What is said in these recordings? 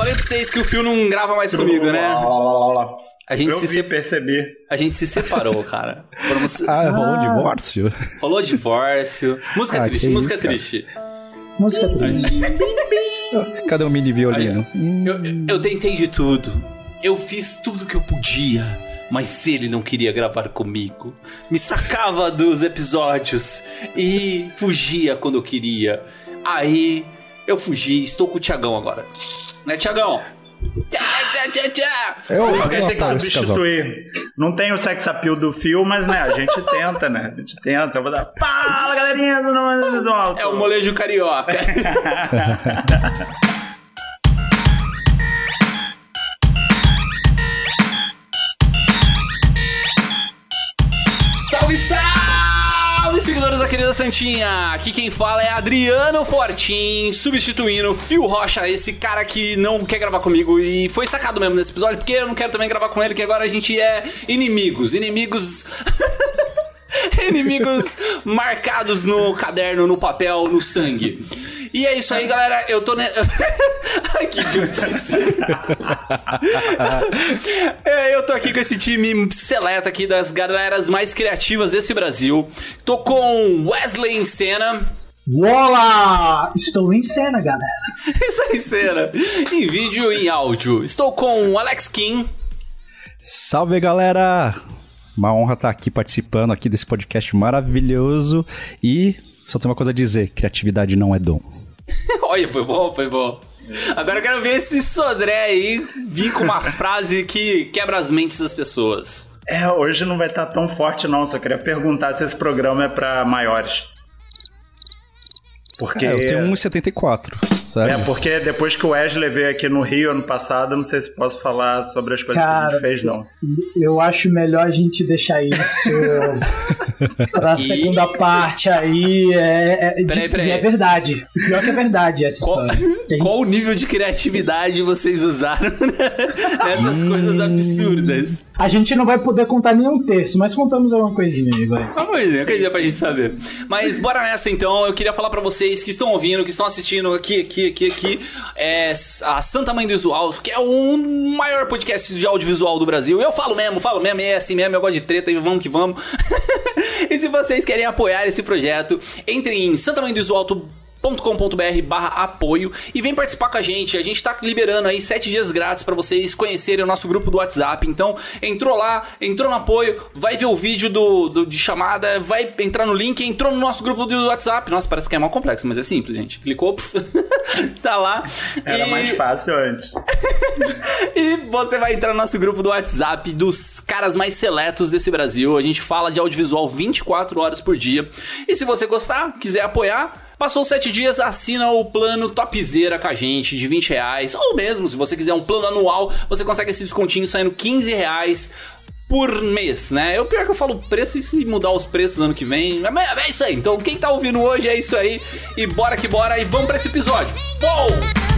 Falei pra vocês que o Phil não grava mais comigo, né? Lá, lá, lá, lá. A gente, Eu se vi, se- percebi. a gente se separou, cara. Formos- Ah, rolou um divórcio? Rolou divórcio. Música Ah, triste, música isso, triste. Música triste. Cadê o mini violino? Eu, eu- eu tentei de tudo. Eu fiz tudo que eu podia. Mas ele não queria gravar comigo, me sacava dos episódios e fugia quando eu queria. Aí eu fugi, estou com o Tiagão agora. Né, Tiagão? Eu, Por isso que a gente tem que substituir. Não tem o sex appeal do fio, mas né, a gente tenta, né? A gente tenta. Eu vou dar. Fala, galerinha do do Alto. É o molejo carioca. seguidores da querida Santinha! Aqui quem fala é Adriano Fortin, substituindo Fio Rocha, esse cara que não quer gravar comigo e foi sacado mesmo nesse episódio, porque eu não quero também gravar com ele, que agora a gente é inimigos, inimigos. Inimigos marcados no caderno, no papel, no sangue. E é isso aí, galera. Eu tô. Ne... Ai, que idiotice. É, eu tô aqui com esse time seleto aqui das galeras mais criativas desse Brasil. Tô com Wesley em cena. Olá! Estou em cena, galera. Isso aí, cena. Em vídeo e em áudio. Estou com Alex Kim. Salve, galera! Uma honra estar aqui participando aqui desse podcast maravilhoso e só tem uma coisa a dizer, criatividade não é dom. Olha, foi bom, foi bom. Agora eu quero ver esse Sodré aí vir com uma frase que quebra as mentes das pessoas. É, hoje não vai estar tão forte, não. Só queria perguntar se esse programa é pra maiores. Porque. É, eu tenho 1,74, sabe? É, porque depois que o Wesley veio aqui no Rio ano passado, eu não sei se posso falar sobre as coisas que a Cara, gente fez, não. Eu acho melhor a gente deixar isso pra segunda parte aí. É, é, Peraí, de- peraí. é verdade. O pior que é verdade essa Qual, história. Qual o nível de criatividade vocês usaram nessas coisas absurdas? A gente não vai poder contar nenhum terço, mas contamos alguma coisinha aí, vai. Uma coisinha, coisinha pra gente saber. Mas bora nessa então. Eu queria falar pra vocês que estão ouvindo, que estão assistindo aqui, aqui, aqui, aqui. É a Santa Mãe do Visual, que é o maior podcast de audiovisual do Brasil. Eu falo mesmo, falo mesmo, é assim mesmo, eu gosto de treta e vamos que vamos. e se vocês querem apoiar esse projeto, entrem em santamãedovisualto.com.br barra apoio e vem participar com a gente. A gente tá liberando aí sete dias grátis pra vocês conhecerem o nosso grupo do WhatsApp. Então, entrou lá, entrou no apoio, vai ver o vídeo do, do- de chamada, vai entrar no link, entrou no nosso grupo do WhatsApp. Nossa, parece que é mal complexo, mas é simples, gente. Clicou, tá lá. Era E- mais fácil antes. e você vai entrar no nosso grupo do WhatsApp dos caras mais seletos desse Brasil. A gente fala de audiovisual 24 horas por dia. E se você gostar, quiser apoiar, passou sete dias, assina o plano topzera com a gente de 20 reais. Ou mesmo, se você quiser um plano anual, você consegue esse descontinho saindo 15 reais por mês, né? Eu pior que eu falo preço e se mudar os preços no ano que vem. É, é isso aí. Então, quem tá ouvindo hoje é isso aí. E bora que bora e vamos pra esse episódio. Uou!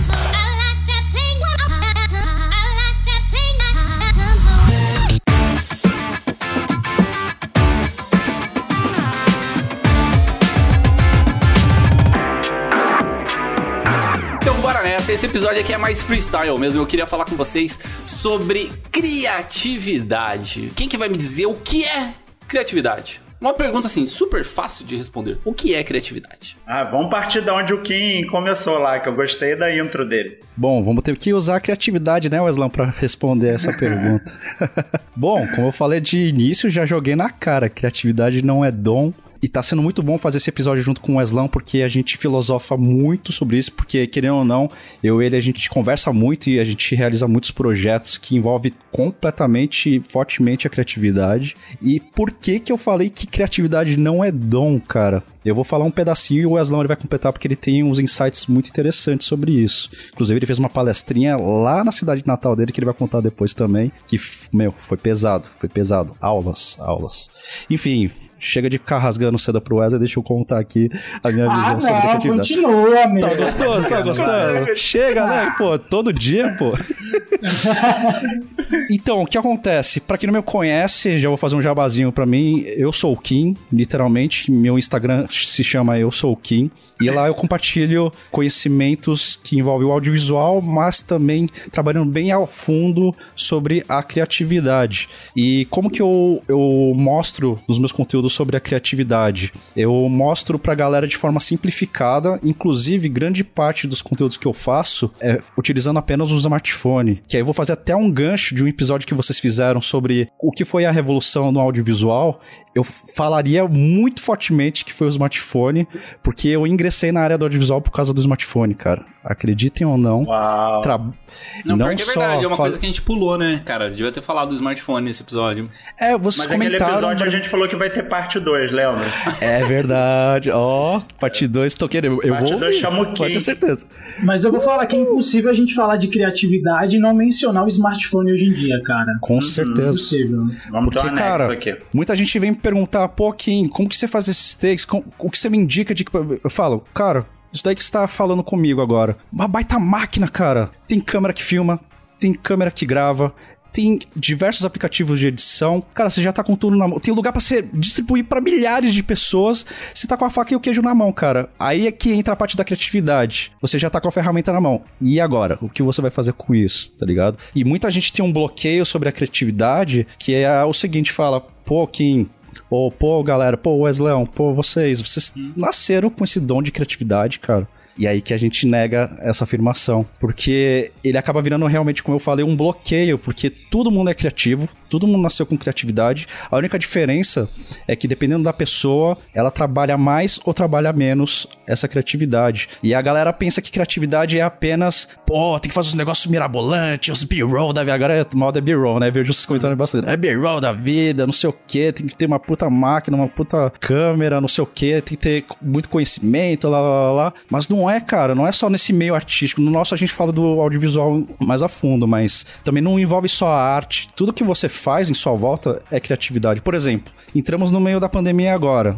Esse episódio aqui é mais freestyle mesmo. Eu queria falar com vocês sobre criatividade. Quem que vai me dizer o que é criatividade? Uma pergunta assim, super fácil de responder. O que é criatividade? Ah, vamos partir da onde o Kim começou lá, que eu gostei da intro dele. Bom, vamos ter que usar a criatividade, né, Weslão, pra responder essa pergunta. bom, como eu falei de início, já joguei na cara. Criatividade não é dom. E tá sendo muito bom fazer esse episódio junto com o Weslão, porque a gente filosofa muito sobre isso, porque, querendo ou não, eu e ele, a gente conversa muito e a gente realiza muitos projetos que envolvem completamente, fortemente a criatividade. E por que que eu falei que criatividade não é dom, cara? Eu vou falar um pedacinho e o Weslão ele vai completar porque ele tem uns insights muito interessantes sobre isso. Inclusive, ele fez uma palestrinha lá na cidade de Natal dele que ele vai contar depois também. Que, meu, foi pesado, foi pesado. Aulas, aulas. Enfim, chega de ficar rasgando seda pro Wesley, deixa eu contar aqui a minha visão Ah, sobre a não, criatividade. continua, amigo. Tá gostoso? Tá gostando? Chega, né? Pô, todo dia, pô. Então, o que acontece? Pra quem não me conhece, já vou fazer um jabazinho pra mim. Eu sou o Kim, literalmente. Meu Instagram se chama Eu Sou o Kim. E lá eu compartilho conhecimentos que envolvem o audiovisual, mas também trabalhando bem ao fundo sobre a criatividade. E como que eu, eu mostro nos meus conteúdos sobre a criatividade? Eu mostro pra galera de forma simplificada, inclusive grande parte dos conteúdos que eu faço é utilizando apenas o smartphone. Que aí eu vou fazer até um gancho de um episódio que vocês fizeram sobre o que foi a revolução no audiovisual. Eu falaria muito fortemente que foi o smartphone, porque eu ingressei na área do audiovisual por causa do smartphone, cara. Acreditem ou não. Uau. Tra... Não, não é só verdade, é uma faz- coisa que a gente pulou, né, cara? Devia ter falado do smartphone nesse episódio. É, vocês Mas aquele comentaram. episódio a gente falou que vai ter parte 2, lembra? É verdade. Ó, parte 2, tô querendo. Eu Parte vou chama o pode Kim. ter certeza. Mas eu vou falar que é impossível a gente falar de criatividade e não mencionar o smartphone hoje em dia, cara. Com certeza. Impossível. Vamos Porque, um cara, aqui. muita gente vem perguntar, pô, Kim, como que você faz esses takes? O que você me indica de... Eu falo, cara, isso daí que você tá falando comigo agora. Uma baita máquina, cara. Tem câmera que filma, tem câmera que grava, tem diversos aplicativos de edição. Cara, você já tá com tudo na mão. Tem lugar pra você distribuir pra milhares de pessoas. Você tá com a faca e o queijo na mão, cara. Aí é que entra a parte da criatividade. Você já tá com a ferramenta na mão. E agora? O que você vai fazer com isso, tá ligado? E muita gente tem um bloqueio sobre a criatividade, que é o seguinte, fala, pô, Kim, Ou, pô, galera, pô, Wesley, pô, vocês, vocês nasceram com esse dom de criatividade, cara. E aí que a gente nega essa afirmação. Porque ele acaba virando realmente, como eu falei, um bloqueio, porque todo mundo é criativo, todo mundo nasceu com criatividade. A única diferença é que, dependendo da pessoa, ela trabalha mais ou trabalha menos essa criatividade. E a galera pensa que criatividade é apenas, pô, tem que fazer os negócios mirabolantes, os B-roll da vida. Agora é moda é B-roll, né? Vejo vocês comentando bastante. É B-roll da vida, não sei o que, tem que ter uma puta máquina, uma puta câmera, não sei o que, tem que ter muito conhecimento, lá, lá, lá. Mas não é, cara, não é só nesse meio artístico. No nosso a gente fala do audiovisual mais a fundo, mas também não envolve só a arte. Tudo que você faz em sua volta é criatividade. Por exemplo, entramos no meio da pandemia agora.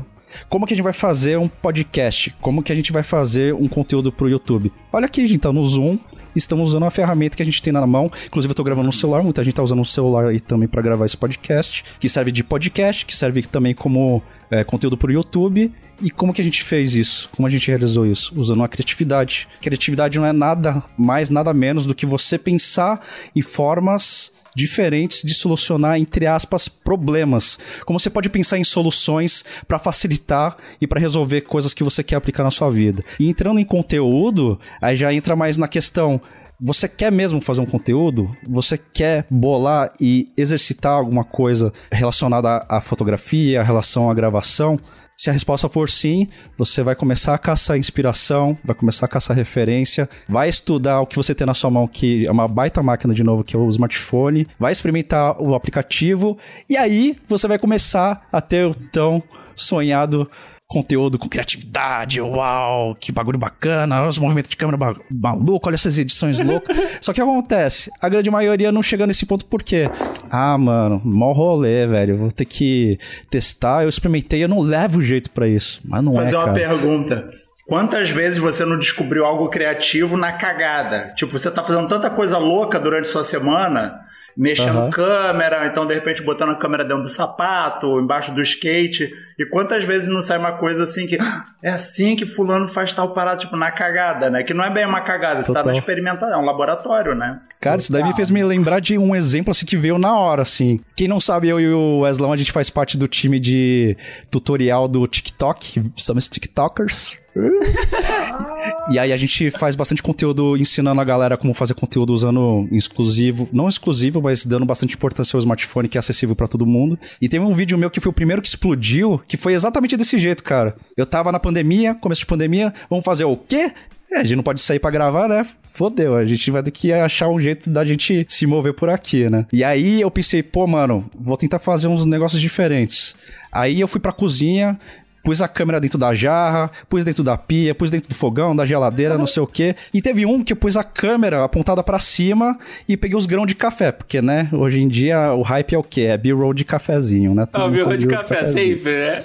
Como que a gente vai fazer um podcast? Como que a gente vai fazer um conteúdo pro YouTube? Olha aqui, a gente tá no Zoom, estamos usando a ferramenta que a gente tem na mão. Inclusive, eu tô gravando no celular, muita gente tá usando o celular aí também para gravar esse podcast, que serve de podcast, que serve também como é, conteúdo pro YouTube. E como que a gente fez isso? Como a gente realizou isso? Usando a criatividade. Criatividade não é nada mais, nada menos do que você pensar em formas diferentes de solucionar, entre aspas, problemas. Como você pode pensar em soluções para facilitar e para resolver coisas que você quer aplicar na sua vida. E entrando em conteúdo, aí já entra mais na questão. Você quer mesmo fazer um conteúdo? Você quer bolar e exercitar alguma coisa relacionada à fotografia, à relação à gravação? Se a resposta for sim, você vai começar a caçar inspiração, vai começar a caçar referência, vai estudar o que você tem na sua mão, que é uma baita máquina de novo, que é o smartphone, vai experimentar o aplicativo, e aí você vai começar a ter o tão sonhado conteúdo com criatividade, uau, que bagulho bacana, olha os movimentos de câmera maluco, olha essas edições loucas. Só que acontece, a grande maioria não chega nesse ponto por quê? Ah, mano, mó rolê, velho, vou ter que testar, eu experimentei, eu não levo jeito pra isso. Mas não Fazer é, uma cara. pergunta. Quantas vezes você não descobriu algo criativo na cagada? Tipo, você tá fazendo tanta coisa louca durante sua semana, mexendo Aham. câmera, então de repente botando a câmera dentro do sapato, embaixo do skate. E quantas vezes não sai uma coisa assim que "Ah, é assim que fulano faz tal parada, tipo, na cagada, né? Que não é bem uma cagada, você tá Total. na experimentação, é um laboratório, né? Cara, isso daí me fez me lembrar de um exemplo assim que veio na hora, assim. Quem não sabe, eu e o Weslão, a gente faz parte do time de tutorial do TikTok. Somos TikTokers. e aí a gente faz bastante conteúdo ensinando a galera como fazer conteúdo usando exclusivo, não exclusivo, mas dando bastante importância ao smartphone que é acessível pra todo mundo. E teve um vídeo meu que foi o primeiro que explodiu, que foi exatamente desse jeito, cara. Eu tava na pandemia, começo de pandemia, vamos fazer o quê? É, a gente não pode sair pra gravar, né? Fodeu, a gente vai ter que achar um jeito da gente se mover por aqui, né? E aí eu pensei, pô, mano, vou tentar fazer uns negócios diferentes. Aí eu fui pra cozinha, pus a câmera dentro da jarra, pus dentro da pia, pus dentro do fogão, da geladeira, não sei o quê. E teve um que eu pus a câmera apontada pra cima e peguei os grãos de café, porque, né, hoje em dia o hype é o quê? É B-roll de cafezinho, né? Ah, com de B-roll café cafezinho. sempre, né?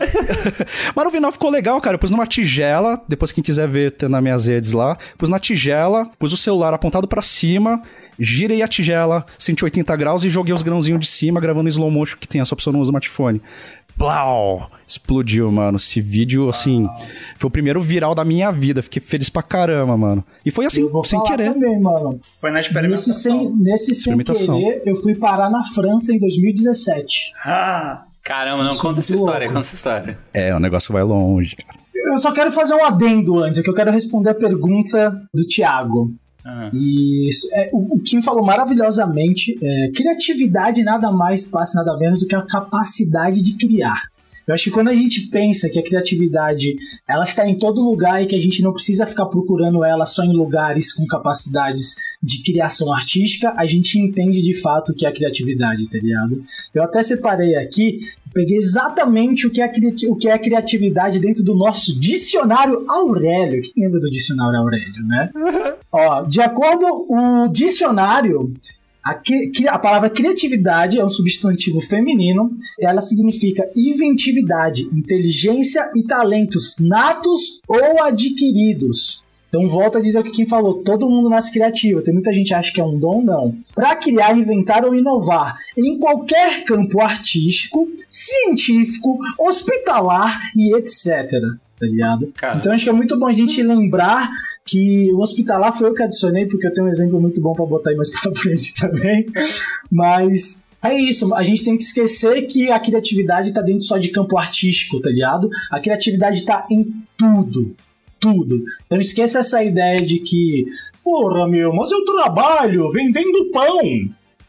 Mas no final ficou legal, cara. Eu pus numa tigela, depois quem quiser ver tem nas minhas redes lá. Pus na tigela, pus o celular apontado pra cima, girei a tigela 180 graus e joguei os grãozinhos de cima, gravando em slow motion que tem essa opção no smartphone. Blau! Explodiu, mano. Esse vídeo, assim, foi o primeiro viral da minha vida. Fiquei feliz pra caramba, mano. E foi assim, Eu vou sem falar querer. também, mano. Foi na Nesse experimentação. sem, nesse sem Experimentação. querer, eu fui parar na França em 2017. Ah, Caramba, não Isso conta essa história, louco. conta essa história. É, o negócio vai longe. cara. Eu só quero fazer um adendo antes, é que eu quero responder a pergunta do Thiago. Ah. Isso, é, o, o Kim falou maravilhosamente. é, criatividade nada mais passa nada menos do que a capacidade de criar. Eu acho que quando a gente pensa que a criatividade ela está em todo lugar e que a gente não precisa ficar procurando ela só em lugares com capacidades de criação artística, a gente entende de fato o que é a criatividade, tá ligado? Eu até separei aqui, peguei exatamente o que é o que é criatividade dentro do noso dicionário Aurélio. Quem lembra do dicionário Aurélio, né? Ó, de acordo com o dicionário, a, cri- a palavra criatividade é um substantivo feminino. Ela significa inventividade, inteligência e talentos natos ou adquiridos. Então volta a dizer o que quem falou, todo mundo nasce criativo. Tem muita gente que acha que é um dom, não. Para criar, inventar ou inovar em qualquer campo artístico, científico, hospitalar e etc. Tá ligado? Cara. Então acho que é muito bom a gente lembrar que o hospitalar foi eu que adicionei, porque eu tenho um exemplo muito bom pra botar aí mais pra frente também. Mas é isso, a gente tem que esquecer que a criatividade tá dentro só de campo artístico, tá ligado? A criatividade tá em tudo. Tudo. Então esqueça essa ideia de que, porra, meu, mas eu trabalho vendendo pão.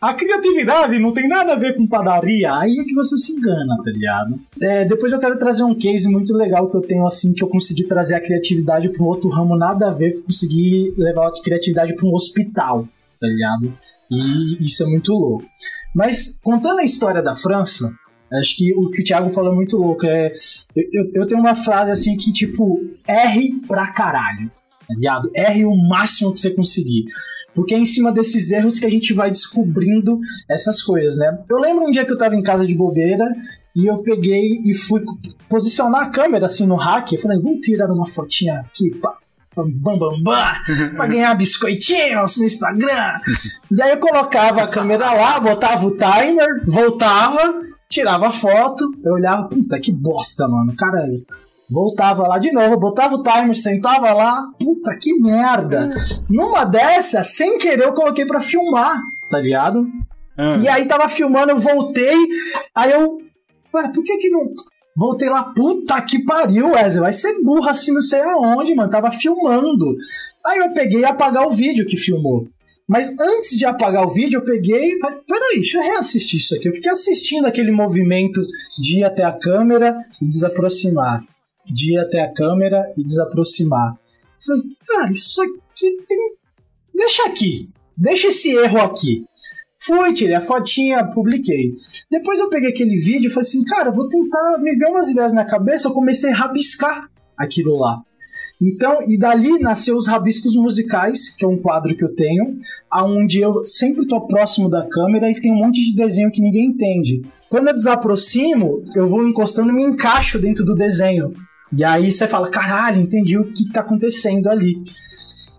A criatividade não tem nada a ver com padaria. Aí é que você se engana, tá ligado? É, depois eu quero trazer um case muito legal que eu tenho, assim, que eu consegui trazer a criatividade para um outro ramo nada a ver, consegui levar a criatividade para um hospital, tá ligado? E isso é muito louco. Mas, contando a história da França, acho que o que o Thiago falou é muito louco. É, eu, eu- tenho uma frase assim que, tipo, R pra caralho, tá ligado? R o máximo que você conseguir. Porque é em cima desses erros que a gente vai descobrindo essas coisas, né? Eu lembro um dia que eu tava em casa de bobeira e eu peguei e fui posicionar a câmera assim no hack. Eu falei, vamos tirar uma fotinha aqui, pá, bam, bam, bam, bam, pra ganhar biscoitinhos no Instagram. E aí eu colocava a câmera lá, botava o timer, voltava, tirava a foto, eu olhava, puta que bosta, mano, caralho. Voltava lá de novo, botava o timer, sentava lá, puta que merda. Numa dessas, sem querer, eu coloquei pra filmar, tá ligado? Ah. E aí tava filmando, eu voltei, aí eu. Ué, por que que não. Voltei lá, puta que pariu, Wesley. Vai ser burra assim, não sei aonde, mano. Tava filmando. Aí eu peguei e apagar o vídeo que filmou. Mas antes de apagar o vídeo, eu peguei. Peraí, deixa eu reassistir isso aqui. Eu fiquei assistindo aquele movimento de ir até a câmera e desaproximar. De ir até a câmera e desaproximar. Falei, cara, isso aqui tem. Deixa aqui. Deixa esse erro aqui. Fui, tirei a fotinha, publiquei. Depois eu peguei aquele vídeo e falei assim, cara, vou tentar me ver umas ideias na cabeça. Eu comecei a rabiscar aquilo lá. Então, e dali nasceu os rabiscos musicais, que é um quadro que eu tenho, aonde eu sempre tô próximo da câmera e tem um monte de desenho que ninguém entende. Quando eu desaproximo, eu vou encostando e me encaixo dentro do desenho. E aí você fala, caralho, entendi o que tá acontecendo ali.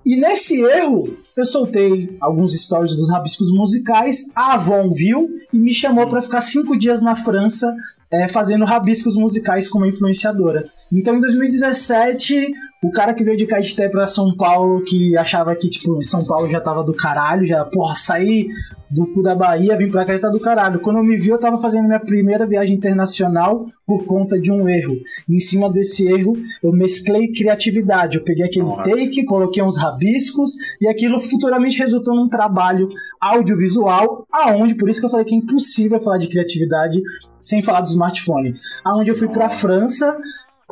E nesse erro, eu soltei alguns stories dos rabiscos musicais, a Avon viu e me chamou para ficar cinco dias na França é, fazendo rabiscos musicais como influenciadora. Então, em 2017, o cara que veio de Caeté pra São Paulo, que achava que, tipo, São Paulo já tava do caralho, já, porra, saí do cu da Bahia, vim pra cá já tá do caralho. Quando eu me vi, eu tava fazendo minha primeira viagem internacional por conta de um erro. E em cima desse erro, eu mesclei criatividade. Eu peguei aquele Nossa. take, coloquei uns rabiscos, e aquilo futuramente resultou num trabalho audiovisual, aonde, por isso que eu falei que é impossível falar de criatividade sem falar do smartphone. Aonde eu fui pra Nossa. França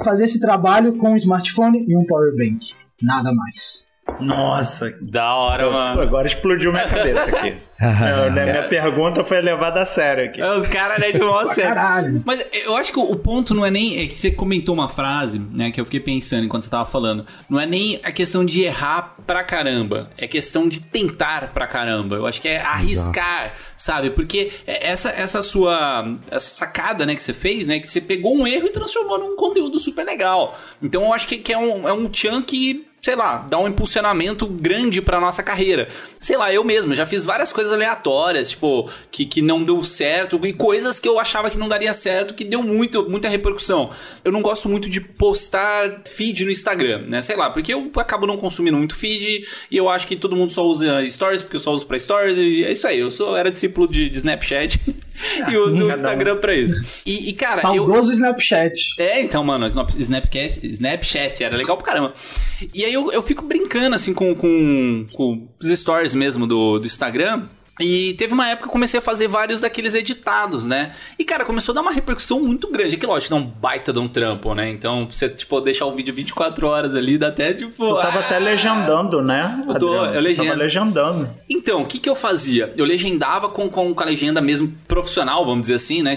fazer esse trabalho com um smartphone e um power bank. Nada mais. Nossa, Da hora, mano. agora explodiu minha cabeça aqui. É, né, minha pergunta foi levada a sério aqui. Os caras, né, de mó sério. caralho. Mas eu acho que o ponto não é nem. É que você comentou uma frase, né, que eu fiquei pensando enquanto você tava falando. Não é nem a questão de errar pra caramba. É questão de tentar pra caramba. Eu acho que é arriscar, sabe? Porque essa, essa sua. Essa sacada, né, que você fez, né, que você pegou um erro e transformou num conteúdo super legal. Então eu acho que, que é, um, é um que sei lá, dá um impulsionamento grande pra nossa carreira. Sei lá, eu mesmo já fiz várias coisas aleatórias, tipo, que, que não deu certo, e coisas que eu achava que não daria certo, que deu muito, muita repercussão. Eu não gosto muito de postar feed no Instagram, né? Sei lá, porque eu acabo não consumindo muito feed, e eu acho que todo mundo só usa stories, porque eu só uso pra stories, e é isso aí, eu sou, era discípulo de, de Snapchat e uso o cada um. Instagram pra isso. E, e, cara, eu, Saudoso Snapchat. é, então, mano, Snap- Snapchat, Snapchat era legal pra caramba. E aí eu, eu fico brincando, assim, com, com, com os stories mesmo do, do Instagram. E teve uma época que eu comecei a fazer vários daqueles editados, né? E, cara, começou a dar uma repercussão muito grande. É que, lógico, dá um baita de um trampo, né? Então, pra você, tipo, deixar o vídeo 24 horas ali, dá até, tipo... Eu tava ah, até legendando, né? Eu tô- eu legendo. Tava legendando. Então, o que, que eu fazia? Eu legendava com, com, com a legenda mesmo profissional, vamos dizer assim, né?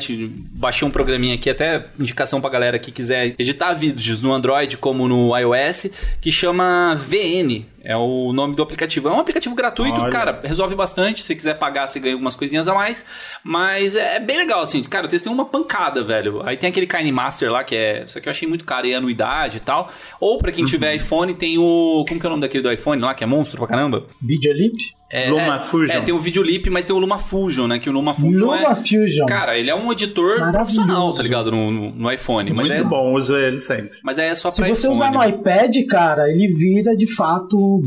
Baixei um programinha aqui, até indicação pra galera que quiser editar vídeos no Android como no iOS, que chama VN. É o nome do aplicativo. É um aplicativo gratuito, Olha. cara, resolve bastante. Se você quiser pagar, você ganha algumas coisinhas a mais. Mas é bem legal, assim. Cara, têm uma pancada, velho. Aí tem aquele Kind Master lá, que é. Isso aqui eu achei muito caro, e é anuidade e tal. Ou pra quem tiver iPhone, tem o. Como que é o nome daquele do iPhone lá, que é monstro pra caramba? Videolip? É, Luma é, Fusion. É, tem o Videolip, mas tem o Luma Fusion, né? Que o Luma Fusion Luma é... Fusion. Cara, ele é um editor Maravilhoso. profissional, tá ligado? No, no, no iPhone. Mas Muito é, bom, uso ele sempre. mas é só Se pra você iPhone. usar no iPad, cara, ele vira de fato.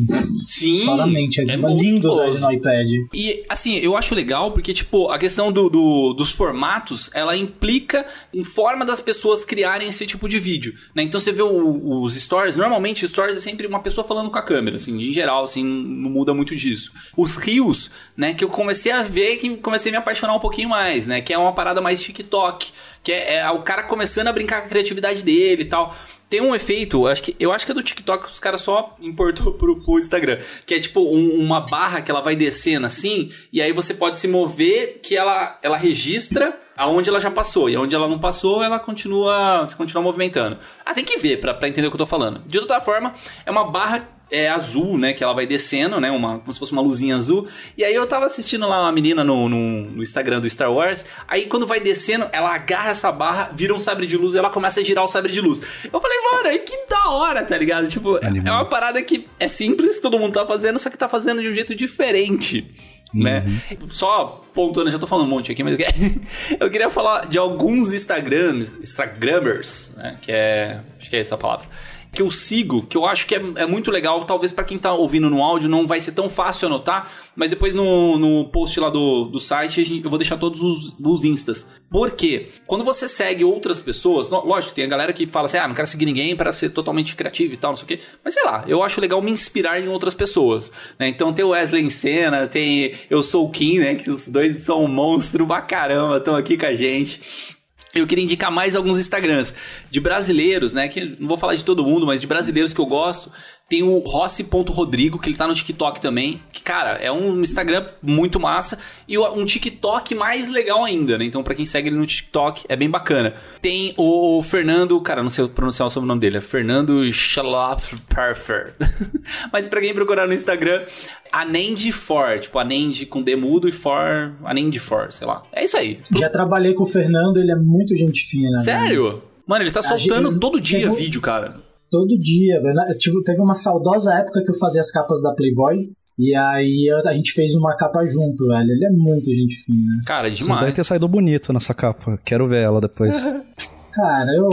Sim, claramente. É, é lindo usar ele no iPad. E, assim, eu acho legal porque, tipo, a questão do, do- dos formatos, ela implica em forma das pessoas criarem esse tipo de vídeo, né? Então você vê o- os stories, normalmente stories é sempre uma pessoa falando com a câmera, assim, em geral, assim, não muda muito disso. Os rios, né, que eu comecei a ver, que comecei a me apaixonar um pouquinho mais, né? Que é uma parada mais TikTok, que é, é o cara começando a brincar com a criatividade dele e tal. Tem um efeito, acho que, eu acho que é do TikTok que os caras só importou pro, pro Instagram. Que é tipo um- uma barra que ela vai descendo assim, e aí você pode se mover que ela, ela registra aonde ela já passou. E aonde ela não passou, ela continua. Você continua movimentando. Ah, tem que ver pra entender o que eu tô falando. De outra forma, é uma barra é, azul, né? Que ela vai descendo, né? Uma, como se fosse uma luzinha azul. E aí eu tava assistindo lá uma menina no, no, no Instagram do Star Wars. Aí quando vai descendo, ela agarra essa barra, vira um sabre de luz e ela começa a girar o sabre de luz. Eu falei, mano, que da hora, tá ligado? Tipo, é- é uma parada que é simples, todo mundo tá fazendo, só que tá fazendo de um jeito diferente. Né? Só pontuando, já tô falando um monte aqui, mas eu queria, eu queria falar de alguns Instagrams, Instagrammers, né? Que é. Acho que é essa a palavra que eu sigo, que eu acho que é, é muito legal. Talvez pra quem tá ouvindo no áudio não vai ser tão fácil anotar, mas depois no, no post lá do, do site eu vou deixar todos os, os instas. Por quê? Quando você segue outras pessoas, lógico, tem a galera que fala assim: ah, não quero seguir ninguém para ser totalmente criativo e tal, não sei o quê. Mas sei lá, eu acho legal me inspirar em outras pessoas. Né? Então tem o Wesley em cena, tem Eu Sou o Kim, né? Que os dois são um monstro pra caramba, estão aqui com a gente. Eu queria indicar mais alguns Instagrams de brasileiros, né? Que não vou falar de todo mundo, mas de brasileiros que eu gosto. Tem o Rossi.rodrigo, que ele tá no TikTok também. Que, cara, é um Instagram muito massa. E um TikTok mais legal ainda, né? Então, pra quem segue ele no TikTok, é bem bacana. Tem o Fernando, cara, não sei pronunciar o sobrenome dele, é Fernando Schlapperfer. mas pra quem procurar no Instagram, Anend For, tipo, Anend com D mudo e For, Anend For, sei lá. É isso aí. Já trabalhei com o Fernando, ele é muito gente fina. né? Sério? Mano, ele tá soltando gente- todo dia chegou- vídeo, cara. Todo dia, velho. Eu tive- Teve uma saudosa época que eu fazia as capas da Playboy. E aí a gente fez uma capa junto, velho. Ele é muito gente fina. Cara, Vocês devem demais. ter saído bonito nessa capa. Quero ver ela depois. Cara, eu.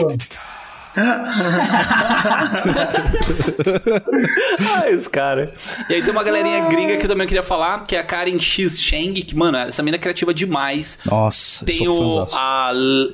Ah, esse cara. E aí tem uma galerinha gringa que eu também queria falar, que é a Karen X Cheng, que, mano, essa mina é criativa demais. Nossa, Tem sou o, a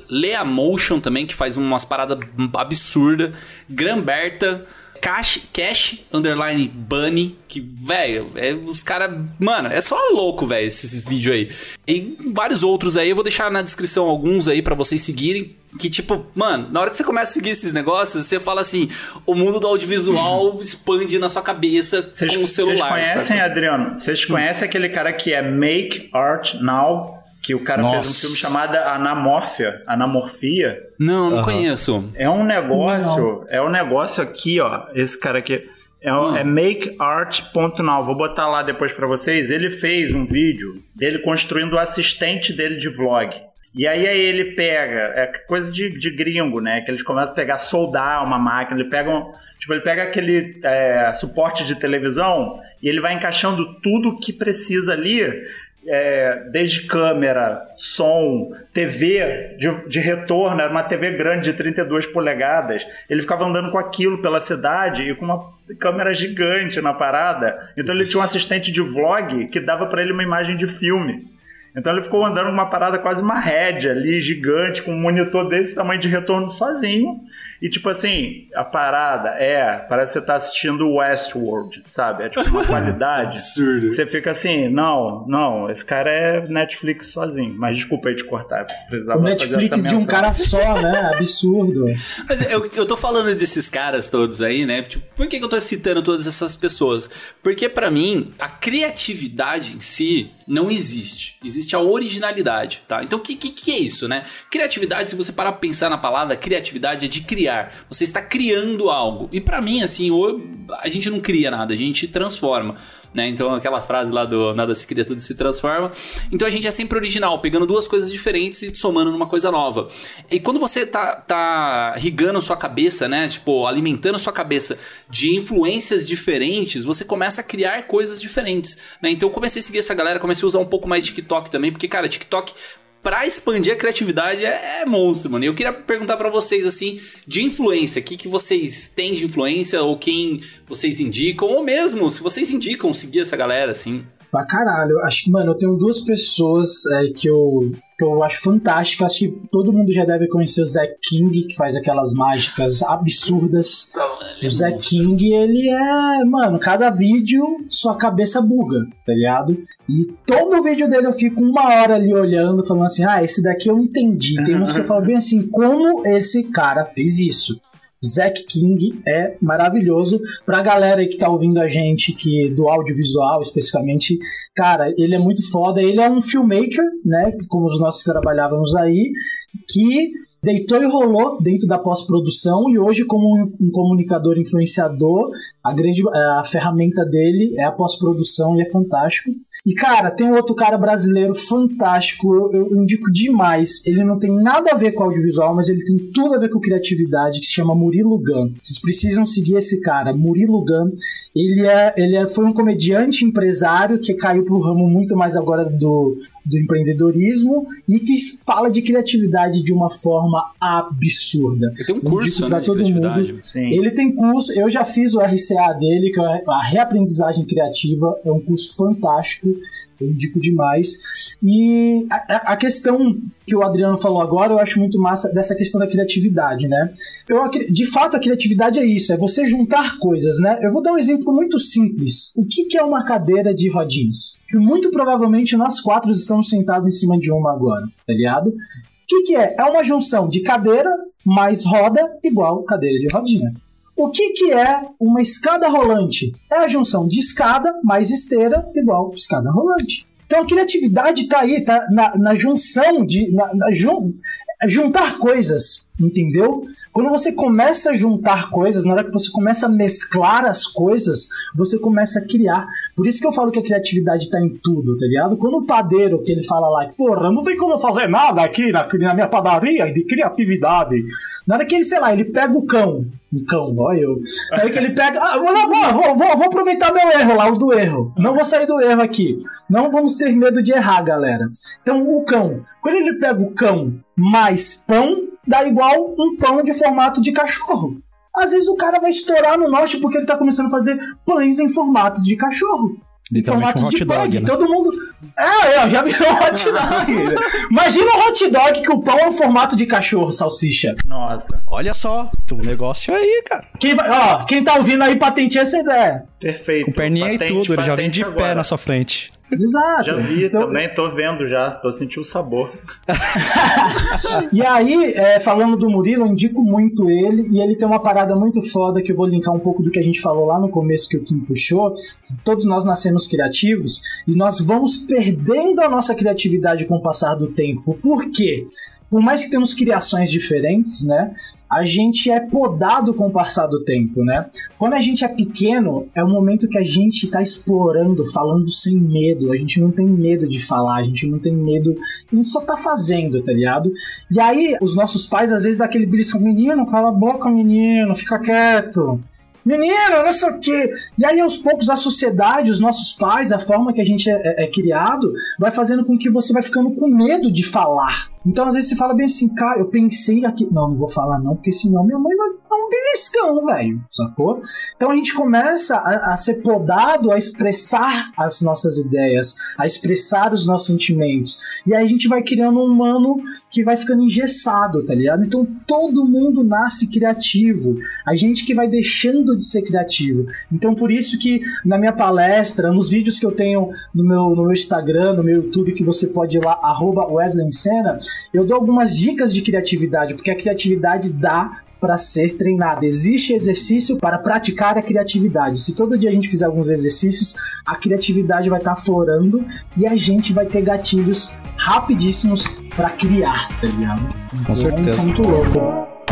Lea Motion também, que faz umas paradas absurdas. Gramberta. Cash, Cash Underline Bunny, que, velho, é, os caras. Mano, é só louco, velho, esses vídeos aí. E vários outros aí, eu vou deixar na descrição alguns aí pra vocês seguirem. Que, tipo, mano, na hora que você começa a seguir esses negócios, você fala assim: o mundo do audiovisual expande na sua cabeça Vocês, com o celular. vocês conhecem, sabe? Adriano? Vocês conhecem aquele cara que é Make Art Now? Que o cara fez um Nossa. filme chamado Anamorfia. Anamorfia. Não, não Aham. conheço. É um negócio. É um negócio aqui, ó. Esse cara aqui. É, um- Hum. é makeart.now. Vou botar lá depois pra vocês. Ele fez um vídeo dele construindo o assistente dele de vlog. E aí, aí ele pega, é coisa de, de gringo, né? Que eles começam a pegar, soldar uma máquina, ele pega um, tipo, ele pega aquele é, suporte de televisão e ele vai encaixando tudo que precisa ali, é, desde câmera, som, TV de, de retorno, era uma TV grande de 32 polegadas. Ele ficava andando com aquilo pela cidade e com uma câmera gigante na parada. Então ele tinha um assistente de vlog que dava pra ele uma imagem de filme. Então ele ficou andando com uma parada quase uma rédea ali, gigante, com um monitor desse tamanho de retorno sozinho. E tipo assim, a parada é, parece que você tá assistindo Westworld, sabe? É tipo uma qualidade. Absurdo. Você fica assim, não, não, esse cara é Netflix sozinho. Mas desculpa aí te cortar, precisava O fazer Netflix essa de um cara só, né? Absurdo. Mas eu, eu tô falando desses caras todos aí, né? Tipo, por que, que eu tô citando todas essas pessoas? Porque pra mim, a criatividade em si não existe. Existe a originalidade, tá? Então o que, que, que é isso, né? Criatividade, se você parar pra pensar na palavra, criatividade é de criar. Você está criando algo. E pra mim, assim, a gente não cria nada, a gente transforma. Né? Então aquela frase lá do nada se cria, tudo se transforma. Então a gente é sempre original, pegando duas coisas diferentes e somando numa coisa nova. E quando você tá, tá rigando sua cabeça, né? Tipo, alimentando sua cabeça de influências diferentes, você começa a criar coisas diferentes. Né? Então eu comecei a seguir essa galera, comecei a usar um pouco mais TikTok também, porque, cara, TikTok pra expandir a criatividade é, é monstro, mano. E eu queria perguntar pra vocês, assim, de influência, o que, que vocês têm de influência, ou quem vocês indicam, ou mesmo, se vocês indicam seguir essa galera, assim. Pra caralho. Acho que, mano, eu tenho duas pessoas é, que, eu, que eu acho fantásticas. Acho que todo mundo já deve conhecer o Zack King, que faz aquelas mágicas absurdas. O Zack King, ele é, mano, cada vídeo sua cabeça buga, tá ligado? E todo vídeo dele eu fico uma hora ali olhando, falando assim: ah, esse daqui eu entendi. Tem uns que eu falo bem assim: como esse cara fez isso? Zack King é maravilhoso. Pra galera aí que tá ouvindo a gente, que do audiovisual especificamente, cara, ele é muito foda. Ele é um filmmaker, né? Como que trabalhávamos aí, que deitou e rolou dentro da pós-produção e hoje como um, comunicador influenciador, a grande a ferramenta dele é a pós-produção e é fantástico. E cara, tem outro cara brasileiro fantástico, eu, eu indico demais. Ele não tem nada a ver com audiovisual, mas ele tem tudo a ver com criatividade, que se chama Murilo Gun. Vocês precisam seguir esse cara, Murilo Gun. Ele, é, ele é, foi um comediante empresário que caiu pro ramo muito mais agora do, do empreendedorismo e que fala de criatividade de uma forma absurda. Eu tenho um curso, né, todo criatividade. mundo. Sim. Ele tem curso, eu já fiz o RCA dele, que é a reaprendizagem criativa, é um curso fantástico, eu indico demais. E a, a- questão que o Adriano falou agora, eu acho muito massa dessa questão da criatividade, né? Eu, de fato, a criatividade é isso, é você juntar coisas, né? Eu vou dar um exemplo muito simples. O que, que é uma cadeira de rodinhas? Que muito provavelmente nós quatro estamos sentados em cima de uma agora, tá ligado? O que, que é? É uma junção de cadeira mais roda igual cadeira de rodinha. O que, que é uma escada rolante? É a junção de escada mais esteira igual escada rolante. Então a criatividade está aí, tá na, na junção de. Na, na jun- juntar coisas, entendeu? Quando você começa a juntar coisas, na hora que você começa a mesclar as coisas, você começa a criar. Por isso que eu falo que a criatividade está em tudo, tá ligado? Quando o padeiro, que ele fala lá, porra, não tem como eu fazer nada aqui na, na minha padaria de criatividade. Na hora que ele, sei lá, ele pega o cão. O cão, ó eu. Aí que ele pega. Ah, vou, vou, vou aproveitar meu erro lá, o do erro. Não vou sair do erro aqui. Não vamos ter medo de errar, galera. Então, o cão. Quando ele pega o cão mais pão, dá igual um pão de formato de cachorro. Às vezes o cara vai estourar no norte porque ele tá começando a fazer pães em formatos de cachorro. Literalmente um hot de dog, pug. né? Todo mundo. É, Não, já virou um hot dog. Imagina um hot dog que o pão é um formato de cachorro, salsicha. Nossa, Olha só, um negócio aí, cara. Quem, vai, ó, quem tá ouvindo aí patenteia essa ideia. perfeito. Com perninha Patente, e tudo, ele já vem patente de pé agora. na sua frente. Exato. Já vi Então, também, tô vendo já, tô sentindo o sabor. E aí, é, falando do Murilo, eu indico muito ele, e ele tem uma parada muito foda que eu vou linkar um pouco do que a gente falou lá no começo que o Kim puxou, todos nós nascemos criativos, e nós vamos perdendo a nossa criatividade com o passar do tempo. Por quê? Por mais que temos criações diferentes, né? A gente é podado com o passar do tempo, né? Quando a gente é pequeno, é o momento que a gente está explorando, falando sem medo. A gente não tem medo de falar, a gente não tem medo, a gente só tá fazendo, tá ligado? E aí, os nossos pais às vezes dão aquele beliscão, menino, cala a boca, menino, fica quieto. Menino, não sei o quê. E aí, aos poucos, a sociedade, os nossos pais, a forma que a gente é, é- é criado, vai fazendo com que você vai ficando com medo de falar. Então, às vezes, você fala bem assim, cara, eu pensei aqui. Não, não vou falar não, porque senão minha mãe vai dar um beliscão, velho. Sacou? Então a gente começa a, a ser podado a expressar as nossas ideias, a expressar os nossos sentimentos. E aí a gente vai criando um humano que vai ficando engessado, tá ligado? Então todo mundo nasce criativo. A gente que vai deixando de ser criativo. Então por isso que na minha palestra, nos vídeos que eu tenho no meu, no meu Instagram, no meu YouTube, que você pode ir lá, arroba Wesley Senna, eu dou algumas dicas de criatividade, porque a criatividade dá para ser treinada. Existe exercício para praticar a criatividade. Se todo dia a gente fizer alguns exercícios, a criatividade vai estar aflorando e a gente vai ter gatilhos rapidíssimos para criar, tá ligado? Com certeza. Isso é muito louco.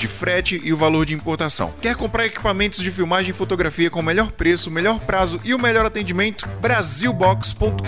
de frete e o valor de importação. Quer comprar equipamentos de filmagem e fotografia com o melhor preço, melhor prazo e o melhor atendimento? Brasilbox.com.br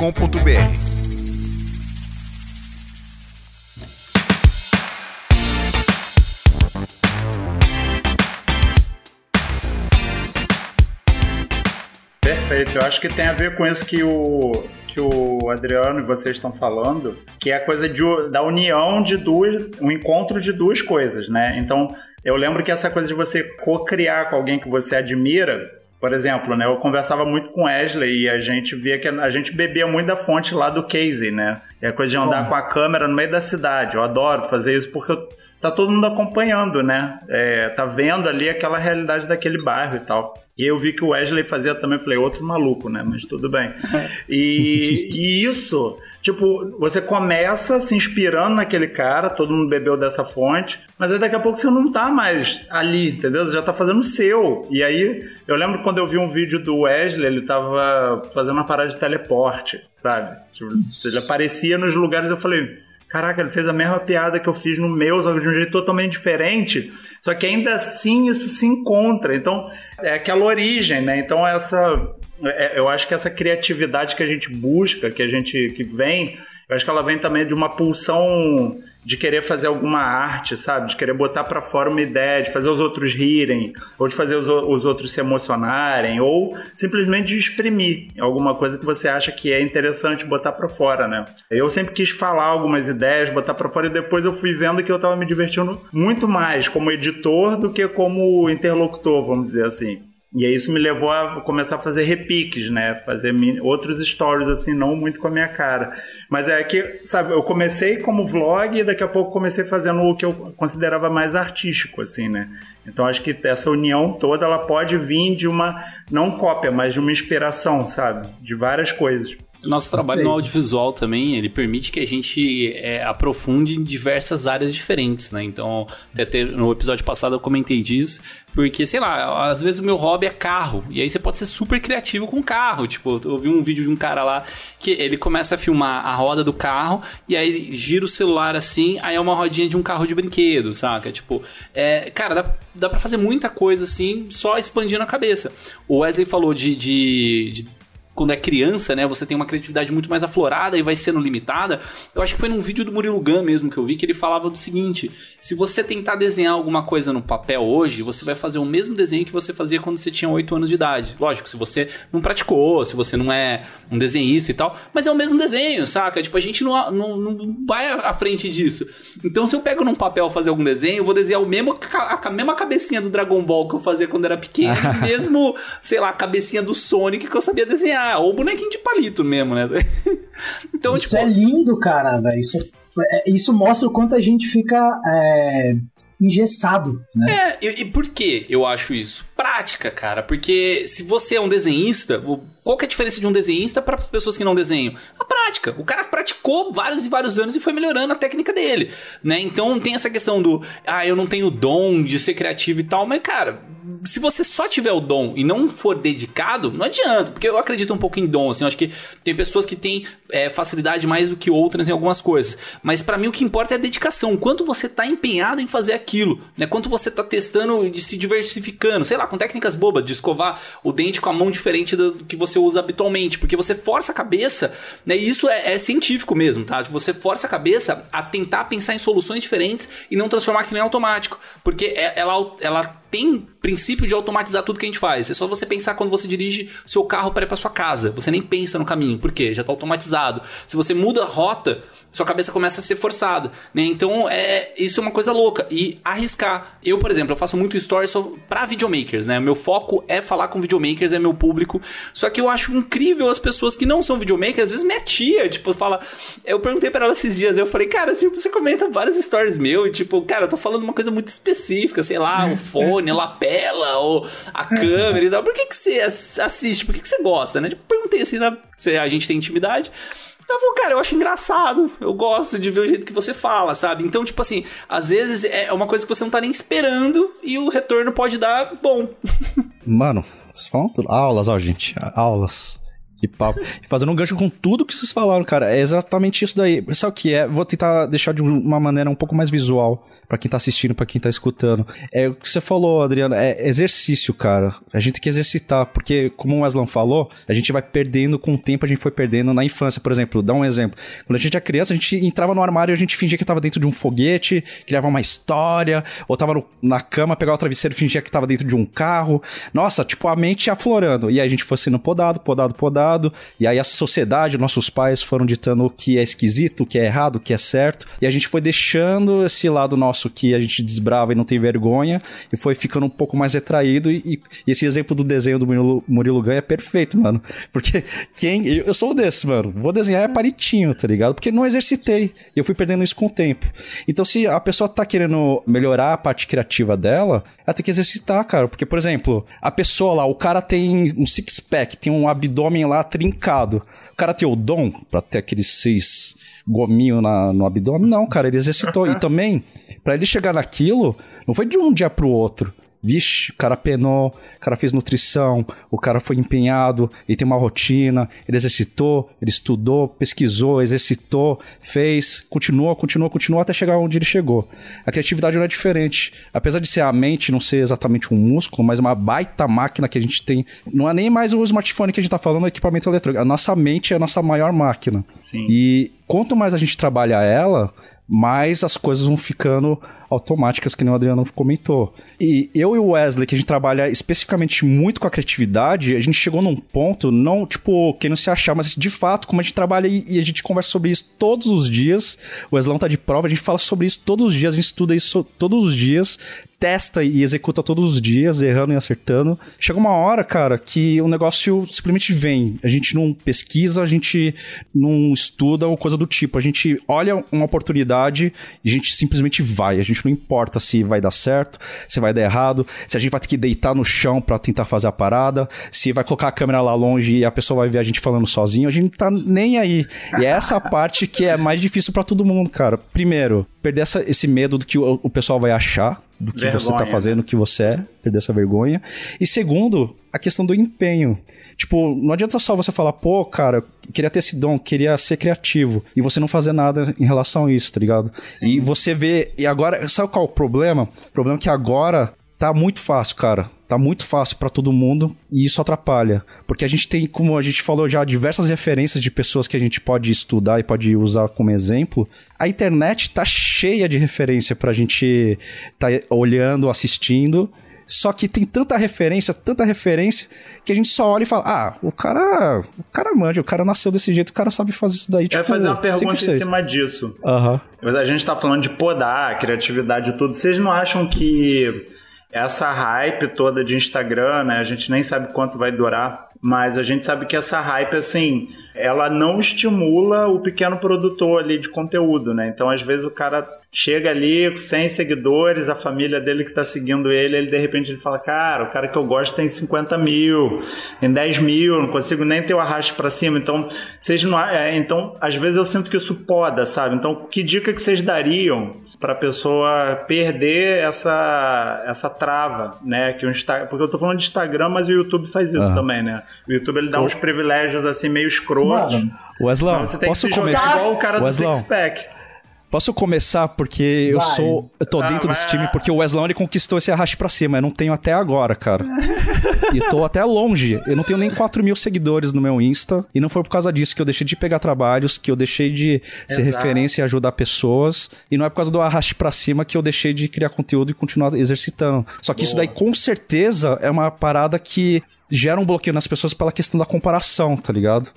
Perfeito. Eu acho que tem a ver com isso que o, que o Adriano e vocês estão falando, que é a coisa de, da união de duas, um encontro de duas coisas, né? Então, eu lembro que essa coisa de você co-criar com alguém que você admira, por exemplo, né? Eu conversava muito com Wesley e a gente via que a gente bebia muito da fonte lá do Casey, né? É a coisa de andar com a câmera no meio da cidade. Eu adoro fazer isso porque eu, tá todo mundo acompanhando, né? É, tá vendo ali aquela realidade daquele bairro e tal. E eu vi que o Wesley fazia também, falei, outro maluco, né? Mas tudo bem. E, e isso, tipo, você começa se inspirando naquele cara, todo mundo bebeu dessa fonte, mas aí daqui a pouco você não tá mais ali, entendeu? Você já tá fazendo o seu. E aí, eu lembro quando eu vi um vídeo do Wesley, ele tava fazendo uma parada de teleporte, sabe? Tipo, ele aparecia nos lugares, eu falei, Caraca, ele fez a mesma piada que eu fiz no meu, só que de um jeito totalmente diferente. Só que ainda assim isso se encontra. Então, é aquela origem, né? Então, essa. é- eu acho que essa criatividade que a gente busca, que a gente que vem, eu acho que ela vem também de uma pulsão de querer fazer alguma arte, sabe? De querer botar pra fora uma ideia, de fazer os outros rirem, ou de fazer os, os outros se emocionarem, ou simplesmente de exprimir alguma coisa que você acha que é interessante botar pra fora, né? Eu sempre quis falar algumas ideias, botar pra fora, e depois eu fui vendo que eu tava me divertindo muito mais como editor do que como interlocutor, vamos dizer assim. E aí isso me levou a começar a fazer repiques, né? Fazer outros stories, assim, não muito com a minha cara. Mas é que, sabe, eu comecei como vlog e daqui a pouco comecei fazendo o que eu considerava mais artístico, assim, né? Então acho que essa união toda, ela pode vir de uma, não cópia, mas de uma inspiração, sabe? De várias coisas. Nosso trabalho no audiovisual também, ele permite que a gente é, aprofunde em diversas áreas diferentes, né? Então, até ter- no episódio passado eu comentei disso, porque, sei lá, às vezes o meu hobby é carro, e aí você pode ser super criativo com carro. Tipo, eu vi um vídeo de um cara lá que ele começa a filmar a roda do carro, e aí ele gira o celular assim, aí é uma rodinha de um carro de brinquedo, saca? Tipo, é, cara, dá, dá pra fazer muita coisa assim, só expandindo a cabeça. O Wesley falou de- de- de quando é criança, né, você tem uma criatividade muito mais aflorada e vai sendo limitada. Eu acho que foi num vídeo do Murilo Gun mesmo que eu vi que ele falava do seguinte: se você tentar desenhar alguma coisa no papel hoje, você vai fazer o mesmo desenho que você fazia quando você tinha 8 anos de idade. Lógico, se você não praticou, se você não é um desenhista e tal, mas é o mesmo desenho, saca? Tipo, a gente não, não, não vai à frente disso. Então, se eu pego num papel fazer algum desenho, eu vou desenhar o mesmo, a mesma cabecinha do Dragon Ball que eu fazia quando era pequeno, mesmo, sei lá, a cabecinha do Sonic que eu sabia desenhar, ou bonequinho de palito mesmo, né? então, Isso tipo, é lindo, cara, velho. Isso, é- isso mostra o quanto a gente fica é, engessado, né? É, e, e por que eu acho isso? Prática, cara. Porque se você é um desenhista, qual que é a diferença de um desenhista para as pessoas que não desenham? A prática. O cara praticou vários e vários anos e foi melhorando a técnica dele, né? Então tem essa questão do, ah, eu não tenho dom de ser criativo e tal, mas cara, se você só tiver o dom e não for dedicado, não adianta, porque eu acredito um pouco em dom, assim, eu acho que tem pessoas que têm é, facilidade mais do que outras em algumas coisas, mas pra mim o que importa é a dedicação, quanto você tá empenhado em fazer aquilo, né? Quanto você tá testando e se diversificando, sei lá, com técnicas bobas de escovar o dente com a mão diferente do que você usa habitualmente, porque você força a cabeça, né? Isso é, é científico mesmo, tá? Você força a cabeça a tentar pensar em soluções diferentes e não transformar aquilo em automático, porque é- ela, ela tem princípio de automatizar tudo que a gente faz. É só você pensar quando você dirige seu carro para ir para sua casa. Você nem pensa no caminho, por quê? Já tá automatizado. Se você muda a rota, sua cabeça começa a ser forçada, né? Então, é, isso é uma coisa louca. E arriscar. Eu, por exemplo, eu faço muito stories só pra videomakers, né? Meu foco é falar com videomakers, é meu público. Só que eu acho incrível as pessoas que não são videomakers. Às vezes minha tia, tipo, fala... Eu perguntei pra ela esses dias, eu falei, cara, tipo, você comenta vários stories meu e, tipo, cara, eu tô falando uma coisa muito específica, sei lá, o fone, a lapela, ou a câmera e tal. Por que que você ass- assiste? Por que que você gosta, né? Tipo, perguntei assim, né? Se a gente tem intimidade. Cara, eu acho engraçado. Eu gosto de ver o jeito que você fala, sabe? Então, tipo assim, às vezes é uma coisa que você não tá nem esperando e o retorno pode dar bom. Mano, vocês falam tudo. Aulas, ó, gente. Aulas. Que papo. Fazendo um gancho com tudo que vocês falaram, cara. É exatamente isso daí. Sabe o que é? Vou tentar deixar de uma maneira um pouco mais visual pra quem tá assistindo, pra quem tá escutando. É o que você falou, Adriano. É exercício, cara. A gente tem que exercitar. Porque, como o Weslan falou, a gente vai perdendo com o tempo, a gente foi perdendo na infância. Por exemplo, dá um exemplo. Quando a gente era criança, a gente entrava no armário e a gente fingia que tava dentro de um foguete, criava uma história, ou tava no- na cama, pegava o travesseiro e fingia que tava dentro de um carro. Nossa, tipo, a mente aflorando. E aí a gente foi sendo podado, podado, podado. E aí a sociedade, nossos pais foram ditando o que é esquisito, o que é errado, o que é certo. E a gente foi deixando esse lado nosso que a gente desbrava e não tem vergonha. E foi ficando um pouco mais retraído. E, e- esse exemplo do desenho do Murilo, Murilo Gun é perfeito, mano. Porque quem. Eu, eu sou um desses, mano. Vou desenhar é palitinho, tá ligado? Porque não exercitei. E eu fui perdendo isso com o tempo. Então, se a pessoa tá querendo melhorar a parte criativa dela, ela tem que exercitar, cara. Porque, por exemplo, a pessoa lá, o cara tem um six-pack, tem um abdômen lá trincado. O cara tem o dom pra ter aqueles seis gominhos na, no abdômen? Não, cara, ele exercitou. e também, pra ele chegar naquilo, não foi de um dia pro outro. Vixe, o cara penou, o cara fez nutrição, o cara foi empenhado, ele tem uma rotina, ele exercitou, ele estudou, pesquisou, exercitou, fez, continuou, continuou, continuou até chegar onde ele chegou. A criatividade não é diferente. Apesar de ser a mente, não ser exatamente um músculo, mas uma baita máquina que a gente tem. Não é nem mais o smartphone que a gente tá falando, é equipamento eletrônico. A nossa mente é a nossa maior máquina. Sim. E quanto mais a gente trabalha ela, mais as coisas vão ficando automáticas, que nem o Adriano comentou. E eu e o Wesley, que a gente trabalha especificamente muito com a criatividade, a gente chegou num ponto, não, tipo, quem não se achar, mas de fato, como a gente trabalha e, a gente conversa sobre isso todos os dias, o Wesley tá de prova, a gente fala sobre isso todos os dias, a gente estuda isso todos os dias, testa e executa todos os dias, errando e acertando. Chega uma hora, cara, que o negócio simplesmente vem. A gente não pesquisa, a gente não estuda ou coisa do tipo. A gente olha uma oportunidade e a gente simplesmente vai. A gente não importa se vai dar certo, se vai dar errado, se a gente vai ter que deitar no chão pra tentar fazer a parada, se vai colocar a câmera lá longe e a pessoa vai ver a gente falando sozinho. A gente não tá nem aí. E é essa parte que é mais difícil pra todo mundo, cara. Primeiro, perder essa- esse medo do que o, o pessoal vai achar do que você tá Vergonha, fazendo, o que você é, perder essa vergonha. E segundo, a questão do empenho. Tipo, não adianta só você falar, pô, cara, queria ter esse dom, queria ser criativo, e você não fazer nada em relação a isso, tá ligado? E você vê, e agora, sabe qual é o problema? O problema é que agora tá muito fácil, cara. Tá muito fácil pra todo mundo e isso atrapalha. Porque a gente tem, como a gente falou já, diversas referências de pessoas que a gente pode estudar e pode usar como exemplo. A internet tá cheia de referência pra gente tá olhando, assistindo. Só que tem tanta referência, tanta referência, que a gente só olha e fala: Ah, o cara. O cara manja, o cara nasceu desse jeito, o cara sabe fazer isso daí. Eu Tipo, ia fazer uma pergunta em 5/6. cima disso. Aham. Mas A gente tá falando de podar, criatividade e tudo. Vocês não acham que essa hype toda de Instagram, né? A gente nem sabe quanto vai durar, mas a gente sabe que essa hype, assim, ela não estimula o pequeno produtor ali de conteúdo, né? Então, às vezes, o cara chega ali 100 seguidores, a família dele que tá seguindo ele, ele de repente ele fala, cara, o cara que eu gosto tem 50 mil, tem 10 mil, não consigo nem ter o arraste pra cima. Então, vocês não. é, então, às vezes eu sinto que isso poda, sabe? Então, que dica que vocês dariam para pessoa perder essa essa trava, né? Que o Insta... porque eu tô falando de Instagram, mas o YouTube faz isso Aham. também, né? O YouTube ele dá uns privilégios assim meio escrotos. Mano, Weslão, você tem posso que se jogar começar? igual o cara do Weslão, Six Pack. Posso começar porque eu Vai. sou. Eu tô Ah, dentro desse time porque o Weslão ele conquistou esse arraste pra cima. Eu não tenho até agora, cara. e tô até longe. Eu não tenho nem 4 mil seguidores no meu Insta. E não foi por causa disso que eu deixei de pegar trabalhos, que eu deixei de ser Exato. referência e ajudar pessoas. E não é por causa do arraste pra cima que eu deixei de criar conteúdo e continuar exercitando. Só que isso daí com certeza é uma parada que gera um bloqueio nas pessoas pela questão da comparação, tá ligado?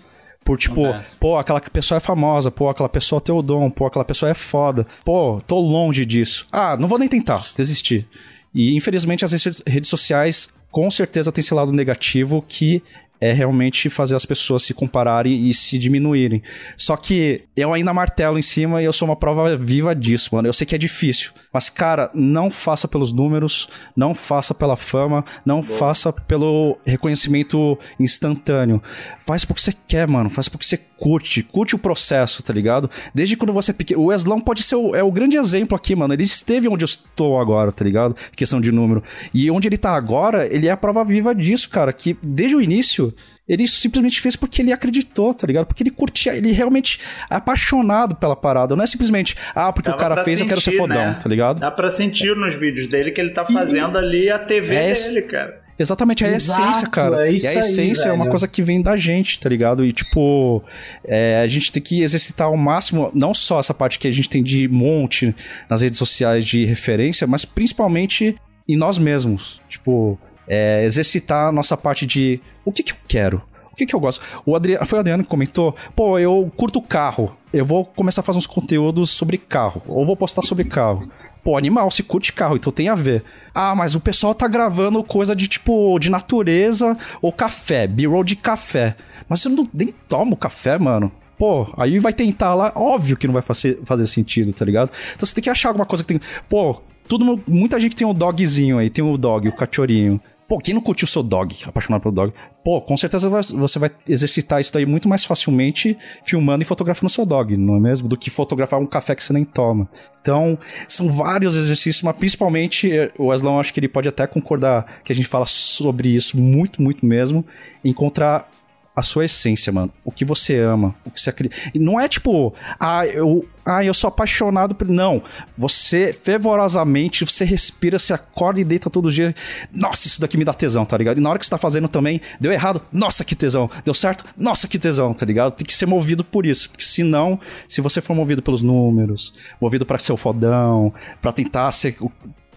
Por tipo, Acontece. pô, aquela pessoa é famosa, pô, aquela pessoa tem o dom, pô, aquela pessoa é foda. Pô, tô longe disso. Ah, não vou nem tentar, desistir. E infelizmente as redes- redes sociais com certeza tem esse lado negativo que é realmente fazer as pessoas se compararem e se diminuírem. Só que eu ainda martelo em cima e eu sou uma prova viva disso, mano. Eu sei que é difícil, mas cara, não faça pelos números, não faça pela fama, não faça pelo reconhecimento instantâneo. Faz porque você quer, mano. Faz porque você curte. Curte o processo, tá ligado? Desde quando você é pequeno. O Weslão pode ser o, é o grande exemplo aqui, mano. Ele esteve onde eu estou agora, tá ligado? Questão de número. E onde ele tá agora, ele é a prova viva disso, cara. Que desde o início, ele simplesmente fez porque ele acreditou, tá ligado? Porque ele curtia, ele realmente é apaixonado pela parada. Não é simplesmente, ah, porque Dava o cara fez, eu quero ser sentir, fodão, né? tá ligado? Dá pra sentir nos vídeos dele que ele tá fazendo ali a TV É esse- dele, cara. Exatamente, é a Exato, essência, cara. é isso e a aí, essência é uma coisa que vem da gente, tá ligado? E, tipo, é, a gente tem que exercitar ao máximo, não só essa parte que a gente tem de monte nas redes sociais de referência, mas principalmente em nós mesmos. Tipo, é, exercitar a nossa parte de o que, que eu quero. O que, que eu gosto? O Adri... Foi o Adriano que comentou: pô, eu curto carro. Eu vou começar a fazer uns conteúdos sobre carro. Ou vou postar sobre carro. Pô, animal, se curte carro, então tem a ver. Ah, mas o pessoal tá gravando coisa de tipo, de natureza ou café, B-roll de café. Mas eu não, nem tomo café, mano. Pô, aí vai tentar lá, óbvio que não vai fazer, fazer sentido, tá ligado? Então você tem que achar alguma coisa que tem. Pô, todo, muita gente tem o dogzinho aí, tem o dog, o cachorrinho. Pô, quem não curtiu seu dog, apaixonado pelo dog? Pô, com certeza você vai exercitar isso daí muito mais facilmente filmando e fotografando seu dog, não é mesmo? Do que fotografar um café que você nem toma. Então, são vários exercícios, mas principalmente eh, o Weslão, acho que ele pode até concordar que a gente fala sobre isso muito, muito mesmo. Encontrar a sua essência, mano. O que você ama, o que você acredita. E não é tipo, ah, eu, ah, eu sou apaixonado por. Não. Você, fervorosamente, você respira, você acorda e deita todo dia. Nossa, isso daqui me dá tesão, tá ligado? E na hora que você tá fazendo também, deu errado. Nossa, que tesão. Deu certo? Nossa, que tesão, tá ligado? Tem que ser movido por isso. Porque senão, se você for movido pelos números, movido pra ser o fodão, pra tentar ser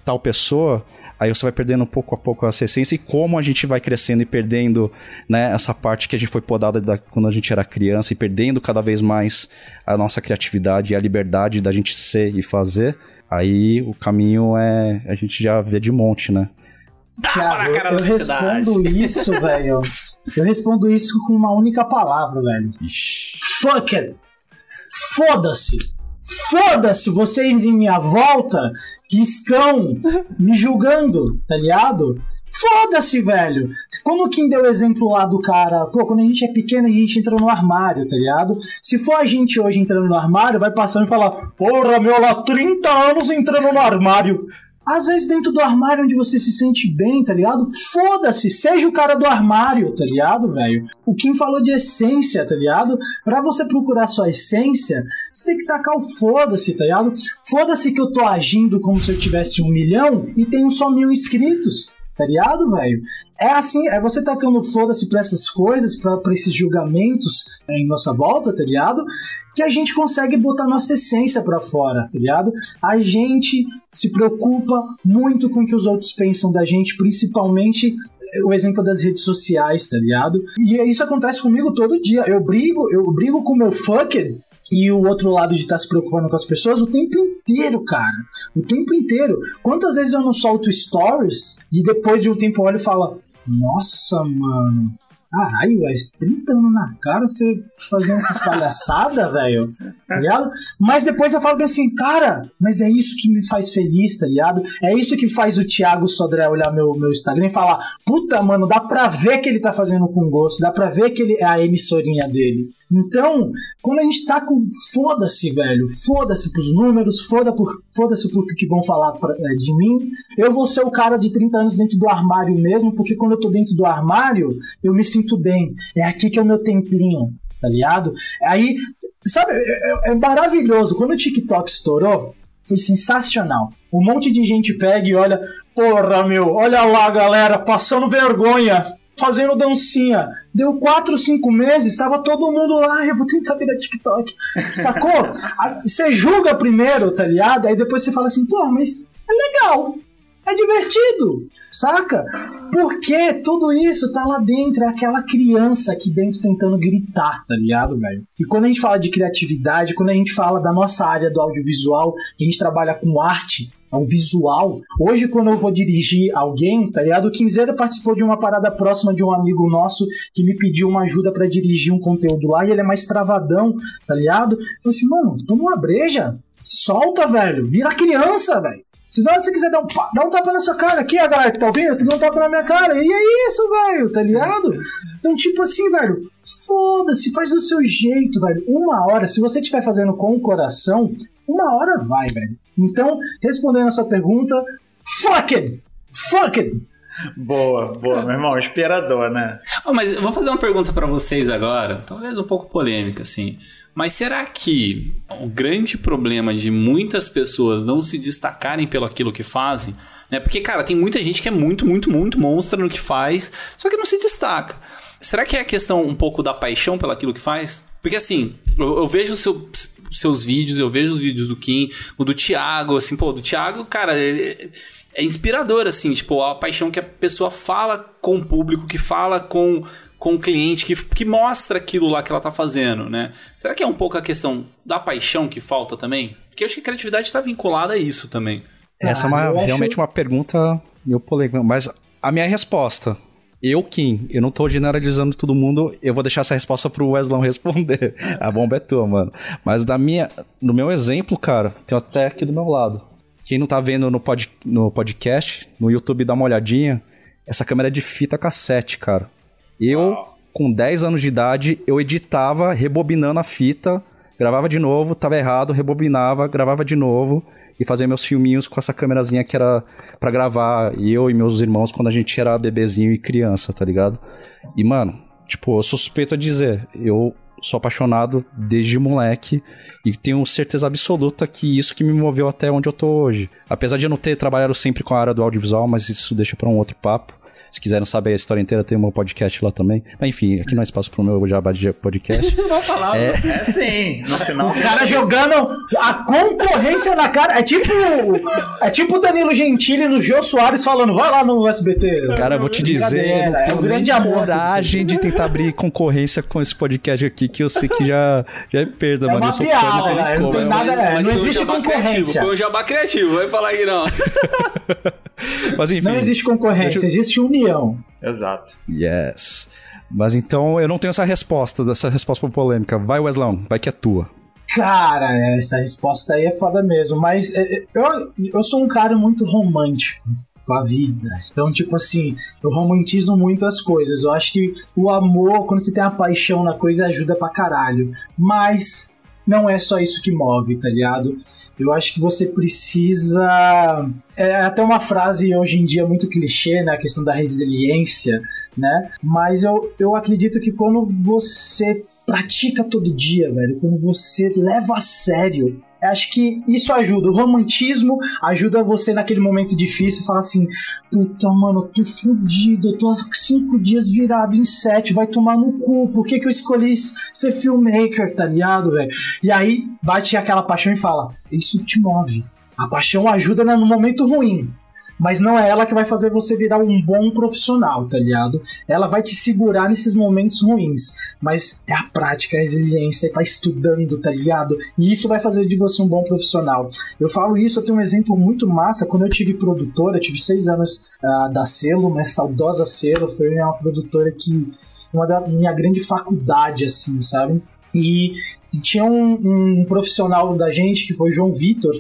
tal pessoa, aí você vai perdendo pouco a pouco essa essência e como a gente vai crescendo e perdendo, né, essa parte que a gente foi podada da- quando a gente era criança e perdendo cada vez mais a nossa criatividade e a liberdade da gente ser e fazer, aí o caminho é a gente já vê de monte, né? Cara eu da felicidade. respondo isso, velho. Eu respondo isso com uma única palavra, velho. Fuck it. Foda-se. Foda-se vocês em minha volta que estão me julgando, tá ligado? Foda-se, velho. Como o Kim deu o exemplo lá do cara, pô, quando a gente é pequeno, a gente entra no armário, tá ligado? Se for a gente hoje entrando no armário, vai passando e falar, porra, meu, lá 30 anos entrando no armário. Às vezes dentro do armário onde você se sente bem, tá ligado? Foda-se, seja o cara do armário, tá ligado, velho? O Kim falou de essência, tá ligado? Pra você procurar sua essência, você tem que tacar o foda-se, tá ligado? Foda-se que eu tô agindo como se eu tivesse um milhão e tenho só mil inscritos. tá ligado, velho? É assim, é você tacando foda-se pra essas coisas, pra, pra esses julgamentos em nossa volta, tá ligado? Que a gente consegue botar nossa essência pra fora, tá ligado? A gente se preocupa muito com o que os outros pensam da gente, principalmente o exemplo das redes sociais, tá ligado? E isso acontece comigo todo dia. Eu brigo, eu brigo com o meu fucker e o outro lado de estar se preocupando com as pessoas o tempo inteiro, cara. O tempo inteiro. Quantas vezes eu não solto stories e depois de um tempo eu olho e falo: Nossa, mano. Caralho, velho, 30 anos na cara você fazendo essas palhaçadas, velho. Tá ligado? Mas depois eu falo bem assim, cara, mas é isso que me faz feliz, tá ligado? É isso que faz o Thiago Sodré olhar meu, meu Instagram e falar: Puta, mano, dá pra ver que ele tá fazendo com gosto, dá pra ver que ele é a emissorinha dele. Então, quando a gente tá com foda-se, velho, foda-se pros números, foda por, foda-se por que vão falar pra- é, de mim, eu vou ser o cara de 30 anos dentro do armário mesmo, porque quando eu tô dentro do armário, eu me sinto bem. É aqui que é o meu templinho, tá ligado? Aí, sabe, é, é- é maravilhoso. Quando o TikTok estourou, foi sensacional. Um monte de gente pega e olha, porra, meu, olha lá, galera, passando vergonha, fazendo dancinha. Deu 4, 5 meses, tava todo mundo lá, eu vou tentar virar TikTok. Sacou? Você julga primeiro, tá ligado? Aí depois você fala assim, pô, mas é legal. É divertido, saca? Porque tudo isso tá lá dentro, é aquela criança aqui dentro tentando gritar, tá ligado, velho? E quando a gente fala de criatividade, quando a gente fala da nossa área do audiovisual, que a gente trabalha com arte, é um visual. Hoje, quando eu vou dirigir alguém, tá ligado? O Quinzeiro participou de uma parada próxima de um amigo nosso que me pediu uma ajuda pra dirigir um conteúdo lá e ele é mais travadão, tá ligado? Eu falei assim, mano, toma uma breja, solta, velho, vira criança, velho. Se você quiser dar um, um tapa na sua cara, aqui a galera que tá ouvindo, dar um tapa na minha cara. E é isso, velho, tá ligado? Então, tipo assim, velho, foda-se, faz do seu jeito, velho. Uma hora, se você estiver fazendo com o coração, uma hora vai, velho. Então, respondendo a sua pergunta, fuck it! Fuck it! Boa, boa, meu irmão, inspirador, né? Ah, mas eu vou fazer uma pergunta pra vocês agora, talvez um pouco polêmica, assim. Mas será que o grande problema de muitas pessoas não se destacarem pelo aquilo que fazem, né? Porque, cara, tem muita gente que é muito, muito, muito monstra no que faz, só que não se destaca. Será que é a questão um pouco da paixão pelo aquilo que faz? Porque, assim, eu, eu vejo seu, seus vídeos, eu vejo os vídeos do Kim, o do Thiago, assim, pô, do Thiago, cara, ele- é inspirador, assim, tipo, a paixão que a pessoa fala com o público, que fala com, com o cliente, que, que mostra aquilo lá que ela tá fazendo, né? Será que é um pouco a questão da paixão que falta também? Porque eu acho que a criatividade está vinculada a isso também. Essa é Cara, uma- acho- realmente uma pergunta meio polêmica, mas a minha resposta, eu, Kim, eu não tô generalizando todo mundo, eu vou deixar essa resposta pro Weslão responder. A bomba é tua, mano. Mas da minha, no meu exemplo, cara, tem até aqui do meu lado. Quem não tá vendo no, pod, no podcast, no YouTube dá uma olhadinha, essa câmera é de fita cassete, cara. Eu, com 10 anos de idade, eu editava rebobinando a fita, gravava de novo, tava errado, rebobinava, gravava de novo e fazia meus filminhos com essa câmerazinha que era pra gravar eu e meus irmãos quando a gente era bebezinho e criança, tá ligado? E, mano, tipo, eu suspeito a dizer, eu sou apaixonado desde moleque e tenho certeza absoluta que isso que me moveu até onde eu tô hoje. Apesar de eu não ter trabalhado sempre com a área do audiovisual, mas isso deixa pra um outro papo. Se quiserem saber a história inteira, tem um podcast lá também. Mas enfim, aqui não é espaço pro meu jabá de podcast. Não falar, É sim, no final. O cara jogando a concorrência na cara. É tipo. É tipo o Danilo Gentili no Jô Soares falando, vai lá no SBT. Cara, eu vou te dizer, eu não Brincadeira, é tenho um grande amor. coragem de tentar abrir concorrência com esse podcast aqui, que eu sei que já, já é perda, É mano. uma eu sou piada, fã, não tem né? Não tem nada- é, não foi um existe concorrência. Criativo, foi um jabá criativo, vai falar que não. Mas enfim. Não existe concorrência, existe união. Exato. Yes. Mas então eu não tenho essa resposta, dessa resposta polêmica. Vai, Weslão, vai que é tua. Cara, essa resposta aí é foda mesmo. Mas é, é, eu, eu sou um cara muito romântico com a vida. Então, tipo assim, eu romantizo muito as coisas. Eu acho que o amor, quando você tem a paixão na coisa, ajuda pra caralho. Mas não é só isso que move, tá ligado? Eu acho que você precisa. É até uma frase hoje em dia muito clichê, né? A questão da resiliência, né? Mas eu, eu acredito que quando você pratica todo dia, velho, quando você leva a sério acho que isso ajuda. O romantismo ajuda você naquele momento difícil. Falar assim: puta, mano, eu tô fudido. Eu tô há cinco dias virado em sete. Vai tomar no cu. Por que, que eu escolhi ser filmmaker, tá ligado, velho? E aí bate aquela paixão e fala: isso te move. A paixão ajuda no momento ruim. Mas não é ela que vai fazer você virar um bom profissional, tá ligado? Ela vai te segurar nesses momentos ruins. Mas é a prática, a exigência, tá estudando, tá ligado? E isso vai fazer de você um bom profissional. Eu falo isso, eu tenho um exemplo muito massa. Quando eu tive produtora, eu tive seis anos uh, da Selo, né? Saudosa Selo, foi uma produtora que. Uma da minha grande faculdade, assim, sabe? E, e tinha um, um profissional da gente, que foi João Vitor,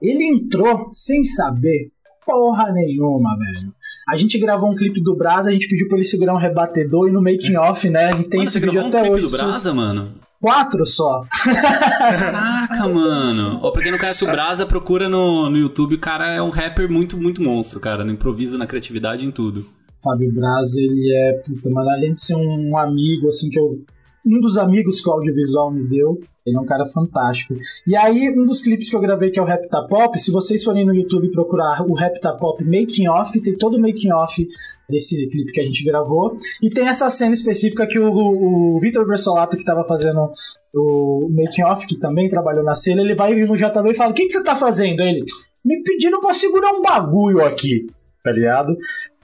ele entrou sem saber porra nenhuma, velho. A gente gravou um clipe do Brasa, a gente pediu pra ele segurar um rebatedor e no making off, né? A gente tem Mano, esse você gravou um clipe hoje. do Brasa, mano? Quatro só. Caraca, mano. Ó, pra quem não conhece o Brasa, procura no, no YouTube. O cara é um rapper muito, muito monstro, cara. No improviso, na criatividade, em tudo. Fábio Braz, ele é, puta, mano, além de ser um amigo, assim, que eu. Um dos amigos que o audiovisual me deu, ele é um cara fantástico. E aí, um dos clipes que eu gravei, que é o Rapta Pop, se vocês forem no YouTube procurar o Rapta Pop Making Off, tem todo o making off desse clipe que a gente gravou. E tem essa cena específica que o, o, o Vitor Bersolato, que estava fazendo o making off, que também trabalhou na cena, ele vai no JB e fala: O que, que você tá fazendo? Ele, me pedindo pra segurar um bagulho aqui, tá ligado?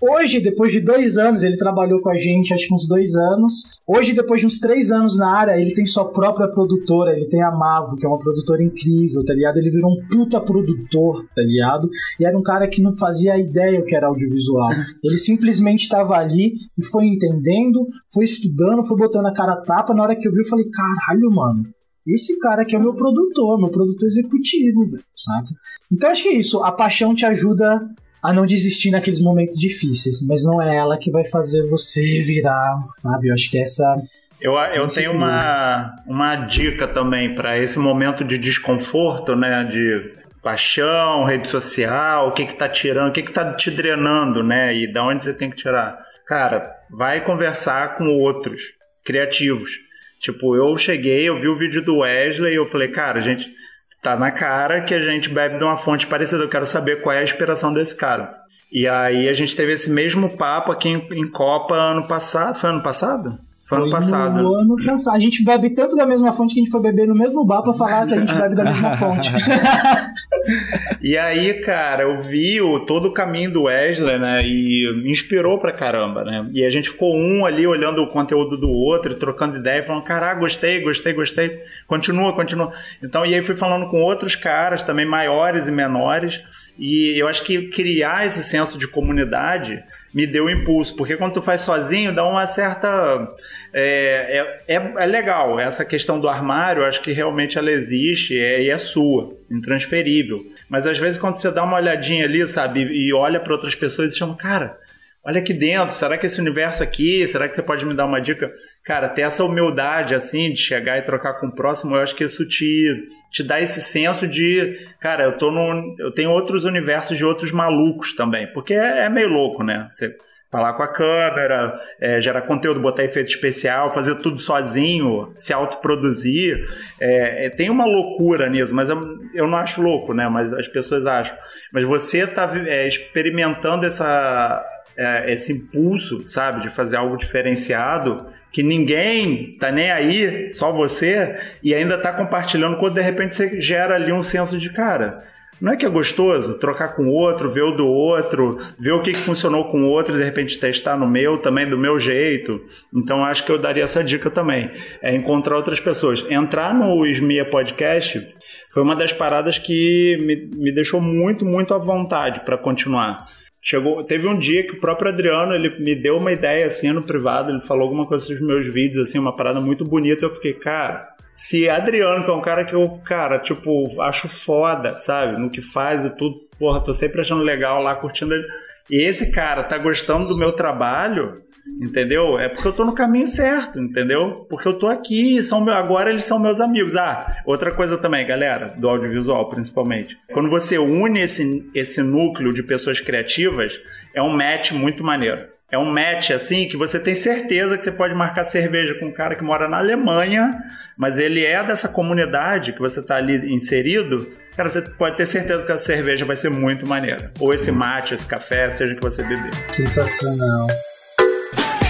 Hoje, depois de dois anos, ele trabalhou com a gente, acho que uns dois anos. Hoje, depois de uns três anos na área, ele tem sua própria produtora. Ele tem a Mavo, que é uma produtora incrível, tá ligado? Ele virou um puta produtor, tá ligado? E era um cara que não fazia ideia o que era audiovisual. Ele simplesmente estava ali e foi entendendo, foi estudando, foi botando a cara a tapa. Na hora que eu vi, eu falei: caralho, mano. Esse cara aqui é o meu produtor, meu produtor executivo, velho, saca? Então acho que é isso. A paixão te ajuda a não desistir naqueles momentos difíceis, mas não é ela que vai fazer você virar, sabe? Eu acho que essa Eu, eu tenho uma, uma dica também para esse momento de desconforto, né? De paixão, rede social, o que que tá tirando, o que que tá te drenando, né? E da onde você tem que tirar. Cara, vai conversar com outros criativos. Tipo, eu cheguei, eu vi o vídeo do Wesley e eu falei, cara, gente, tá na cara que a gente bebe de uma fonte parecida. Eu quero saber qual é a inspiração desse cara. E aí a gente teve esse mesmo papo aqui em, em Copa ano passado. Foi ano passado? Foi ano passado. No ano passado. A gente bebe tanto da mesma fonte que a gente foi beber no mesmo bar pra falar que a gente bebe da mesma fonte. E aí, cara, eu vi o, todo o caminho do Wesley, né? E me inspirou pra caramba, né? E a gente ficou um ali olhando o conteúdo do outro, trocando ideia, falando, caraca, gostei, gostei, gostei. Continua, continua. Então, e aí fui falando com outros caras também, maiores e menores. E eu acho que criar esse senso de comunidade me deu um impulso, porque quando tu faz sozinho dá uma certa. É, é, é, é legal, essa questão do armário, acho que realmente ela existe é, e é sua, intransferível. Mas às vezes quando você dá uma olhadinha ali, sabe, e olha para outras pessoas e chama, cara, olha aqui dentro, será que esse universo aqui, será que você pode me dar uma dica? Cara, ter essa humildade assim, de chegar e trocar com o próximo, eu acho que isso te, te dá esse senso de, cara, eu tô no, eu tenho outros universos de outros malucos também, porque é, é meio louco, né? Você falar com a câmera, é, gerar conteúdo, botar efeito especial, fazer tudo sozinho, se autoproduzir. É, é, tem uma loucura nisso, mas eu, eu não acho louco, né? Mas as pessoas acham. Mas você tá é, experimentando essa, é, esse impulso, sabe, de fazer algo diferenciado que ninguém tá nem aí, só você, e ainda tá compartilhando quando de repente você gera ali um senso de cara. Não é que é gostoso trocar com o outro, ver o do outro, ver o que, funcionou com o outro e de repente testar no meu também, do meu jeito. Então acho que eu daria essa dica também. É encontrar outras pessoas. Entrar no Smia Podcast foi uma das paradas que me, me deixou muito, muito à vontade para continuar. Chegou, teve um dia que o próprio Adriano ele me deu uma ideia assim no privado, ele falou alguma coisa sobre os meus vídeos, assim, uma parada muito bonita. Eu fiquei, cara, se Adriano, que é um cara que eu, cara, tipo, acho foda, sabe, no que faz e tudo, porra, tô sempre achando legal lá, curtindo ele. E esse cara tá gostando do meu trabalho, entendeu? É porque eu tô no caminho certo, entendeu? Porque eu tô aqui, são meu, agora eles são meus amigos. Ah, outra coisa também, galera, do audiovisual principalmente. Quando você une esse, esse núcleo de pessoas criativas, é um match muito maneiro. É um match assim que você tem certeza que você pode marcar cerveja com um cara que mora na Alemanha, mas ele é dessa comunidade que você tá ali inserido. Cara, você pode ter certeza que a cerveja vai ser muito maneira. Ou esse mate, esse café, seja o que você beber. Sensacional.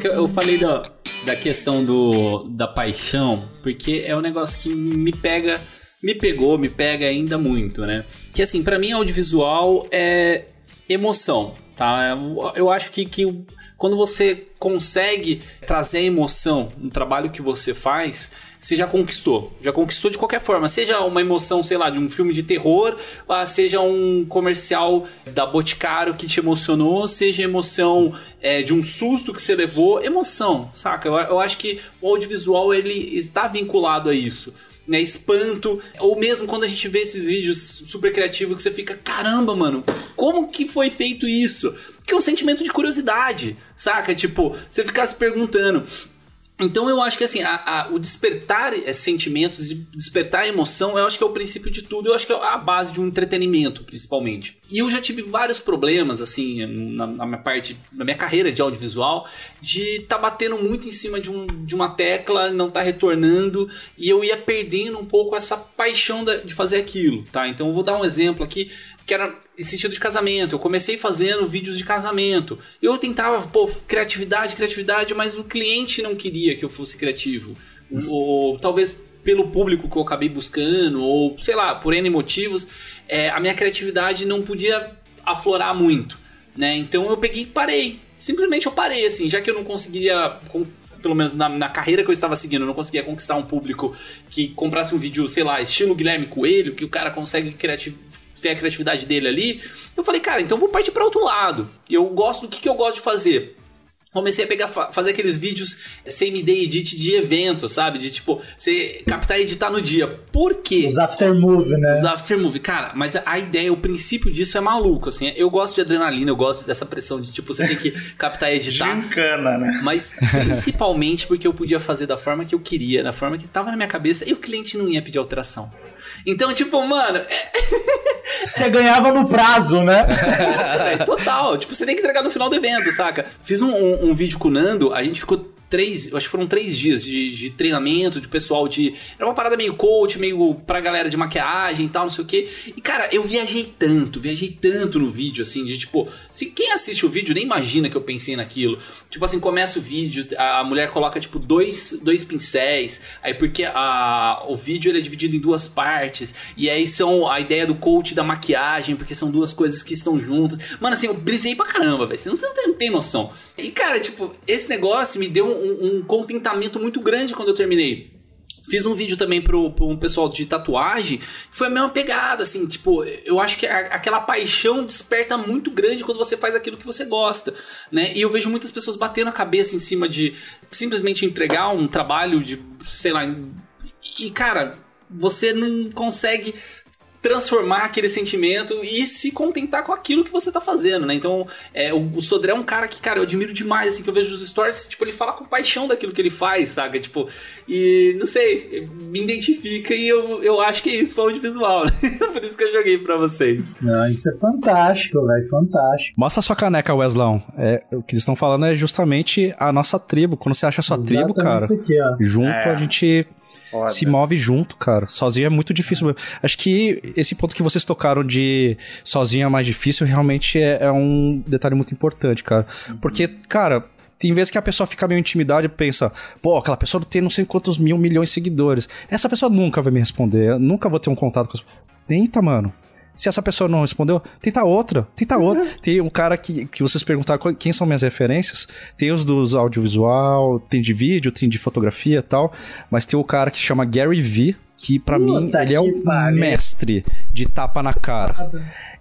que eu, falei da, da questão do, da paixão, porque é um negócio que me pega, me pegou, me pega ainda muito, né? Que assim, pra mim audiovisual é emoção, tá? Eu, eu acho que, que quando você consegue trazer emoção no trabalho que você faz, você já conquistou. Já conquistou de qualquer forma. Seja uma emoção, sei lá, de um filme de terror, seja um comercial da Boticário que te emocionou, seja emoção é, de um susto que você levou. Emoção, saca? Eu, eu acho que o audiovisual ele está vinculado a isso. Né, espanto, ou mesmo quando a gente vê esses vídeos super criativos que você fica, caramba, mano, como que foi feito isso? Que é um sentimento de curiosidade, saca? Tipo, você ficar se perguntando. Então eu acho que assim, a, a- o despertar eh, sentimentos, despertar emoção, eu acho que é o princípio de tudo, eu acho que é a base de um entretenimento, principalmente. E eu já tive vários problemas, assim, na, na minha parte, na minha carreira de audiovisual, de tá batendo muito em cima de, um, de uma tecla, não tá retornando, e eu ia perdendo um pouco essa paixão da- de fazer aquilo, tá? Então eu vou dar um exemplo aqui, que era em sentido de casamento. Eu comecei fazendo vídeos de casamento. Eu tentava, pô, criatividade, criatividade, mas o cliente não queria que eu fosse criativo. Ou, talvez pelo público que eu acabei buscando, ou sei lá, por N motivos, é, a minha criatividade não podia aflorar muito, né? Então eu peguei e parei. Simplesmente eu parei, assim, já que eu não conseguia pelo menos na, na carreira que eu estava seguindo, eu não conseguia conquistar um público que comprasse um vídeo, sei lá, estilo Guilherme Coelho, que o cara consegue criati- ter a criatividade dele ali. Eu falei, cara, então eu vou partir para outro lado. Eu gosto do que, que eu gosto de fazer. Comecei a pegar, fa- fazer aqueles vídeos same day edit de evento, sabe? De tipo, você captar e editar no dia. Por quê? Os aftermovie, né? Os aftermovie, cara, mas a ideia, o princípio disso é maluco, assim. Eu gosto de adrenalina, eu gosto dessa pressão de, tipo, você tem que captar e editar. Gincana, né? Mas principalmente porque eu podia fazer da forma que eu queria, da forma que tava na minha cabeça, e o cliente não ia pedir alteração. Então, tipo, mano, é, Você ganhava no prazo, né? nossa, velho, total. Tipo, você tem que entregar no final do evento, saca? Fiz um, um- um vídeo com o Nando, a gente ficou três, acho que foram três dias de, de treinamento, de pessoal de. Era uma parada meio coach, meio pra galera de maquiagem e tal, não sei o quê. E, cara, eu viajei tanto, viajei tanto no vídeo, assim, de tipo, se quem assiste o vídeo nem imagina que eu pensei naquilo. Tipo assim, começa o vídeo, a mulher coloca, tipo, dois, dois pincéis, aí porque a, o vídeo ele é dividido em duas partes, e aí são a ideia do coach da maquiagem, porque são duas coisas que estão juntas. Mano, assim, eu brisei pra caramba, velho. Você não, não tem noção. E, cara, tipo, esse negócio me deu um, um contentamento muito grande quando eu terminei. Fiz um vídeo também pro, pro um pessoal de tatuagem. Foi a mesma pegada, assim, tipo, eu acho que a- aquela paixão desperta muito grande quando você faz aquilo que você gosta, né? E eu vejo muitas pessoas batendo a cabeça em cima de simplesmente entregar um trabalho de, sei lá, e cara, você não consegue transformar aquele sentimento e se contentar com aquilo que você tá fazendo, né? Então, é, o, o Sodré é um cara que, cara, eu admiro demais, assim, que eu vejo os stories, tipo, ele fala com paixão daquilo que ele faz, saca? Tipo, e, não sei, me identifica e eu, eu acho que é isso, foi audiovisual, né? Por isso que eu joguei pra vocês. Não, isso é fantástico, velho, fantástico. Mostra sua caneca, Weslão. É, o que eles estão falando é justamente a nossa tribo. Quando você acha a sua tribo, Exatamente cara, Isso aqui, junto É. a gente Foda. se move junto, cara. Sozinho é muito difícil. mesmo. Acho que esse ponto que vocês tocaram de sozinho é mais difícil realmente é, é um detalhe muito importante, cara. Porque, cara. Tem vezes que a pessoa fica meio intimidada e pensa, pô, aquela pessoa tem não sei quantos mil milhões de seguidores. Essa pessoa nunca vai me responder, eu nunca vou ter um contato com essa Tenta, mano. Se essa pessoa não respondeu, tenta outra, tenta outra. Tem um cara que, que vocês perguntaram quem são minhas referências. Tem os dos audiovisual, tem de vídeo, tem de fotografia e tal. Mas tem o cara que chama Gary Vee, que pra mim ele é o pariu. mestre de tapa na cara.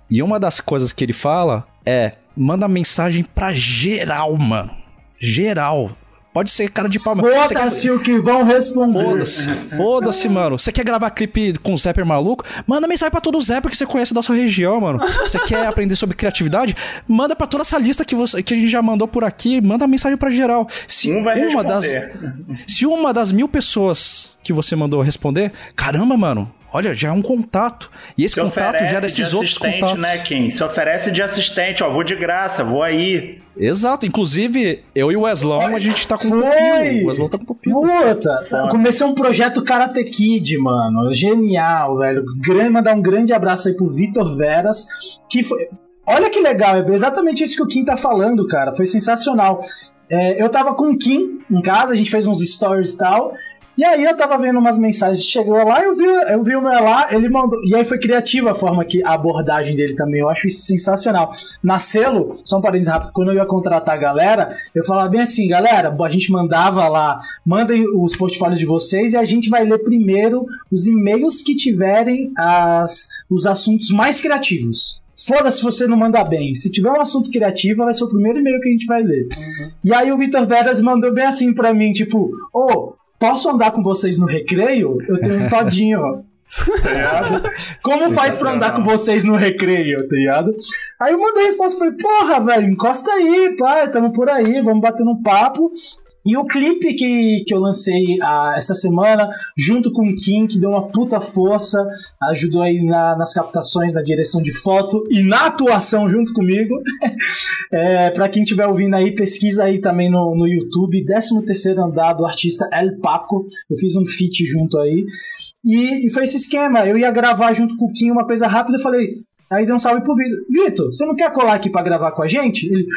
E uma das coisas que ele fala é: manda mensagem pra geral, mano. Geral. Pode ser cara de pau. Você quer- Foda-se o que vão responder. Foda-se, foda-se, mano. Você quer gravar clipe com o Zapper maluco? Manda mensagem pra todo o Zapper que você conhece da sua região, mano. Você quer aprender sobre criatividade? Manda pra toda essa lista que, você, que a gente já mandou por aqui. Manda mensagem pra geral. Se Um vai uma das, responder. se uma das mil pessoas que você mandou responder, caramba, mano. Olha, já é um contato. E esse Se contato gera de esses outros assistente, contatos. né, Kim? Se oferece de assistente, ó, vou de graça, vou aí. Exato. Inclusive, eu e o Weslão, a gente tá com um Foi! pupilo. O Weslão tá com pupilo. Puta, comecei um projeto Karate Kid, mano. Genial, velho. Grande, mandar um grande abraço aí pro Vitor Veras, que foi. Olha que legal, é exatamente isso que o Kim tá falando, cara. Foi sensacional. É, eu tava com o Kim em casa, a gente fez uns stories e tal. E aí eu tava vendo umas mensagens, chegou lá, eu vi, eu vi o meu lá, ele mandou. E aí foi criativa a forma que a abordagem dele também, eu acho isso sensacional. Na selo, só um parênteses rápido, quando eu ia contratar a galera, eu falava bem assim, galera, a gente mandava lá, mandem os portfólios de vocês e a gente vai ler primeiro os e-mails que tiverem as, os assuntos mais criativos. Foda-se se você não manda bem. Se tiver um assunto criativo, vai ser o primeiro e-mail que a gente vai ler. E aí o Vitor Veras mandou bem assim pra mim, tipo, ô, posso andar com vocês no recreio? Eu tenho um todinho, ó. Tá ligado? Como faz pra andar com vocês no recreio, tá ligado? Aí eu mandei a resposta ele, porra, velho, encosta aí, pai, tamo por aí, vamos bater um papo. E o clipe que, que eu lancei ah, essa semana, junto com o Kim, que deu uma puta força, ajudou aí na- nas captações, na direção de foto e na atuação junto comigo. É, pra quem estiver ouvindo aí, pesquisa aí também no, no YouTube, 13 andar do artista El Paco. Eu fiz um feat junto aí. E, e foi esse esquema. Eu ia gravar junto com o Kim uma coisa rápida e falei. Aí dei um salve pro Vitor. Vitor, você não quer colar aqui pra gravar com a gente? Ele,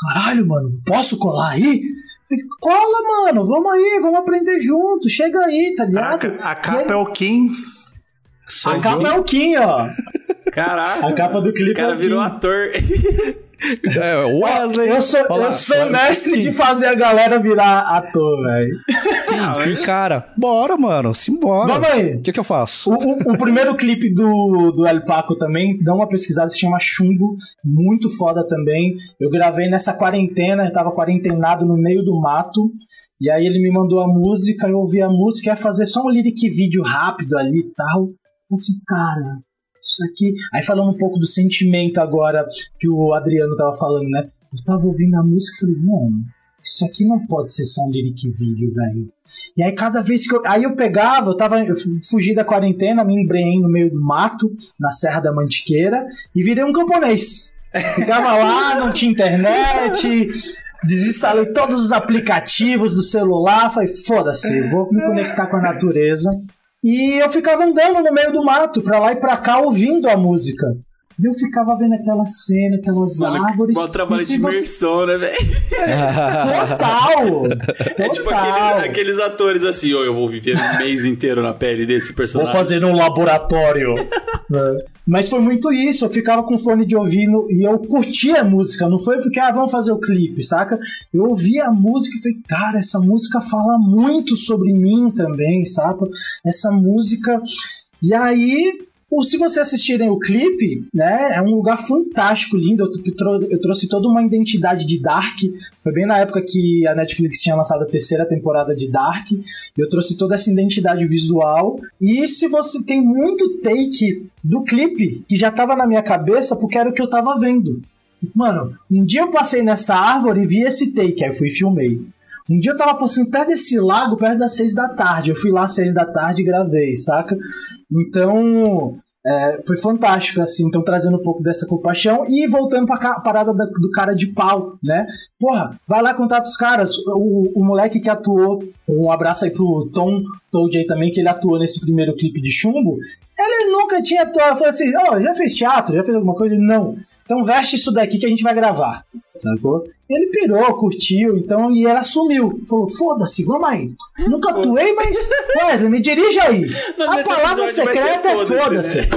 caralho, mano, posso colar aí? Cola, mano, vamos aí, vamos aprender junto, chega aí, tá A, ligado? a capa é o Kim. Sou A capa é o Kim, ó. Caraca. A capa do O clipe cara é o virou Kim. ator. É, Wesley. Eu sou, Olha lá, eu sou mestre de fazer a galera virar ator, velho. E cara, bora, mano, simbora. Vamos aí. O que que eu faço? O, o- o primeiro clipe do, do El Paco também, dá uma pesquisada, se chama Chumbo, muito foda também. Eu gravei nessa quarentena, eu tava quarentenado no meio do mato, e aí ele me mandou a música, eu ouvi a música, ia fazer só um lyric vídeo rápido ali e tal. Eu assim, cara, isso aqui. Aí falando um pouco do sentimento agora que o Adriano tava falando, né? Eu tava ouvindo a música e falei, mano, isso aqui não pode ser só um lyric vídeo, velho. E aí cada vez que eu. Aí eu pegava, eu tava. Eu fugi da quarentena, me embrenhei no meio do mato, na Serra da Mantiqueira, e virei um camponês. Ficava lá, não tinha internet. Desinstalei todos os aplicativos do celular, falei, foda-se, vou me conectar com a natureza. E eu ficava andando no meio do mato, pra lá e pra cá, ouvindo a música. E eu ficava vendo aquela cena, aquelas Mano, árvores. mó trabalho de você- imersão, né, velho? Total! É tipo aqueles, aqueles atores assim, ó, eu vou viver um mês inteiro na pele desse Vou personagem. fazer um laboratório. É. Mas foi muito isso, eu ficava com fone de ouvido e eu curtia a música, não foi porque, ah, vamos fazer o clipe, saca? Eu ouvia a música e falei, cara, essa música fala muito sobre mim também, saca? Essa música. E aí se vocês assistirem o clipe, né, é um lugar fantástico, lindo. Eu, eu trouxe toda uma identidade de Dark. Foi bem na época que a Netflix tinha lançado a terceira temporada de Dark. Eu trouxe toda essa identidade visual. E se você tem muito take do clipe que já tava na minha cabeça, porque era o que eu tava vendo. Mano, um dia eu passei nessa árvore e vi esse take, aí eu fui e filmei. Um dia eu tava passando perto desse lago, perto das seis da tarde. Eu fui lá às seis da tarde e gravei, saca? Então, é, foi fantástico, assim. Então, trazendo um pouco dessa compaixão e voltando pra ca- parada da- do cara de pau, né? Porra, vai lá contar os caras. O, o moleque que atuou, um abraço aí pro Tom Toad aí também, que ele atuou nesse primeiro clipe de chumbo. Ele nunca tinha atuado. Falei assim: Ó, já fez teatro? Já fez alguma coisa? Ele, não. Então veste isso daqui que a gente vai gravar. Sacou? Ele pirou, curtiu, então, e ela assumiu. Falou, foda-se, vamos aí. Nunca atuei, mas. Wesley, me dirige aí. Não, a nesse palavra secreta é foda-se, foda-se.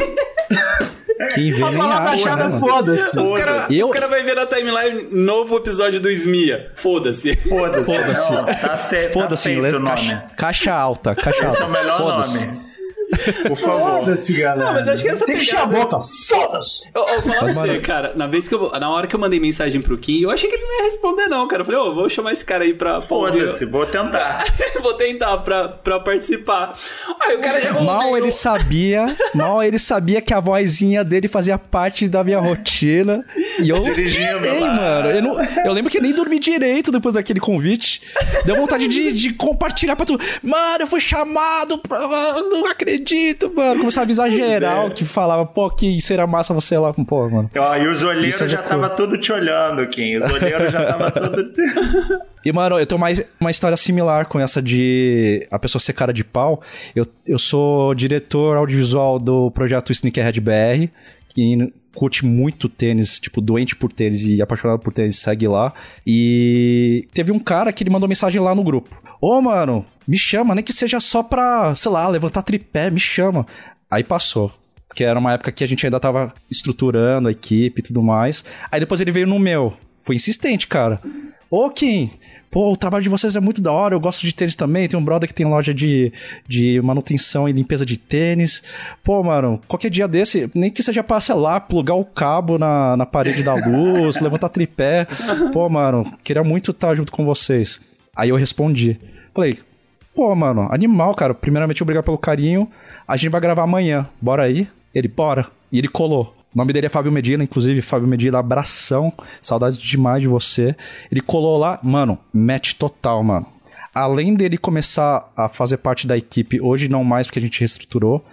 né? Quem vê A nem palavra acha, chave né, é mano? foda-se. Os caras Eu- cara vai ver na timeline novo episódio do Esmia. Foda-se. Foda-se. Foda-se. Não, Tá, ce- tá Foda-se, feito letra o nome. caixa, caixa alta, caixa Esse é alta. o melhor Foda-se. nome. Por favor. Foda-se, galera. Não, mas acho que essa Tem que encher a pegada- boca. Foda-se. Eu, eu falar pra você, cara, na vez que eu, na hora que eu mandei mensagem pro Kim, eu achei que ele não ia responder, não, cara. Eu falei, ô, vou chamar esse cara aí pra Foda-se, vou tentar. vou tentar pra, pra participar. Aí o cara já. Mal ele sabia, mal ele sabia que a vozinha dele fazia parte da minha rotina. E eu. Dirigindo mano. Eu, não- eu lembro que eu nem dormi direito depois daquele convite. Deu vontade de, de compartilhar pra tudo. Mano, eu fui chamado pra. Não acredito, mano. Começava a avisar geral que falava, pô, que será massa você lá. Pô, mano. Ó, e os olheiros é já tava tudo te olhando, Kim. Os olheiros já tava tudo. E, mano, eu tenho mais uma história similar com essa de a pessoa ser cara de pau. Eu, eu sou diretor audiovisual do projeto Sneakerhead BR, que curte muito tênis, tipo, doente por tênis e apaixonado por tênis, segue lá. E teve um cara que ele mandou mensagem lá no grupo. Ô, mano, me chama, nem que seja só pra, sei lá, levantar tripé, me chama. Aí passou. Porque era uma época que a gente ainda tava estruturando a equipe e tudo mais. Aí depois ele veio no meu. Foi insistente, cara. Ô, Kim, pô, o trabalho de vocês é muito da hora, eu gosto de tênis também. Tem um brother que tem loja de, de manutenção e limpeza de tênis. Pô, mano, qualquer dia desse, nem que seja pra, sei lá, plugar o cabo na, na parede da luz, levantar tripé. Pô, mano, queria muito estar junto com vocês. Aí eu respondi. Falei, Pô, mano, animal, cara. Primeiramente, obrigado pelo carinho. A gente vai gravar amanhã. Bora aí? Ele, bora. E ele colou. O nome dele é Fábio Medina, inclusive. Fábio Medina, abração. Saudades demais de você. Ele colou lá, mano, match total, mano. Além dele começar a fazer parte da equipe, hoje não mais porque a gente reestruturou,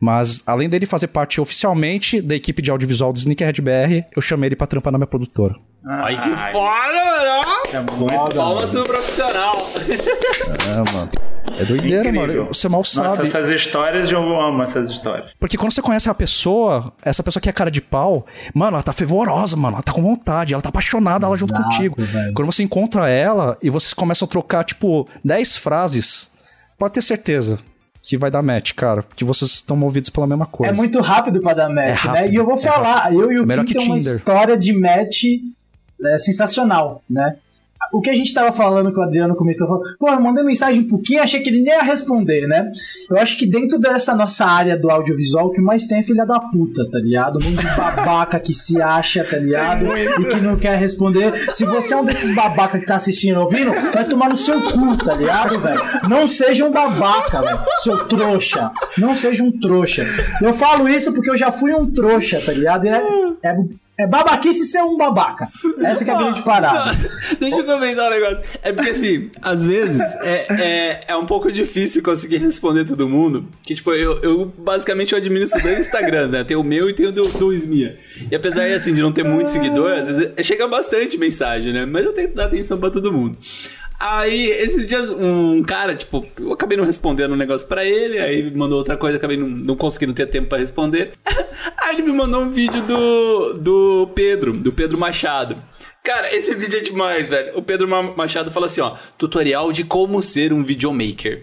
mas além dele fazer parte oficialmente da equipe de audiovisual do Sneakerhead BR, eu chamei ele pra trampar na minha produtora. Ai, que foda, mano. É muito Palmas pro profissional. É, mano. É doideira, Incrível. mano. Você mal sabe. Nossa, essas histórias eu amo essas histórias. Porque quando você conhece a pessoa, essa pessoa que é cara de pau, mano, ela tá fervorosa, mano, ela tá com vontade, ela tá apaixonada, ela junto Exato, contigo. velho. Quando você encontra ela e vocês começam a trocar, tipo, 10 frases, pode ter certeza que vai dar match, cara, que vocês estão movidos pela mesma coisa. É muito rápido pra dar match, É né? rápido, E eu vou é falar, eu e o Melhor Kim que tem uma história de match é, sensacional, né? O que a gente tava falando que o Adriano comentou, falou, pô, eu mandei mensagem pro Kim, achei que ele nem ia responder, né? Eu acho que dentro dessa nossa área do audiovisual, o que mais tem é filha da puta, tá ligado? Um monte de babaca que se acha, tá ligado? E que não quer responder. Se você é um desses babaca que tá assistindo ouvindo, vai tomar no seu cu, tá ligado, velho? Não seja um babaca, velho. Seu trouxa. Não seja um trouxa. Eu falo isso porque eu já fui um trouxa, tá ligado? E é, é, é babaquice ser um babaca. Essa que é a grande parada. Deixa eu comentar um negócio. É porque, assim, às vezes é, é, é um pouco difícil conseguir responder todo mundo. Que, tipo, eu, eu basicamente eu administro dois Instagrams, né? Tem o meu e tem o do, do Smia. E apesar, assim, de não ter muito seguidor, às vezes é- chega bastante mensagem, né? Mas eu tento dar atenção pra todo mundo. Aí, esses dias, um cara, tipo, eu acabei não respondendo um negócio pra ele, aí ele mandou outra coisa, acabei não, não conseguindo ter tempo pra responder. aí ele me mandou um vídeo do, do Pedro, do Pedro Machado. Cara, esse vídeo é demais, velho. O Pedro Ma- Machado fala assim, ó, tutorial de como ser um videomaker.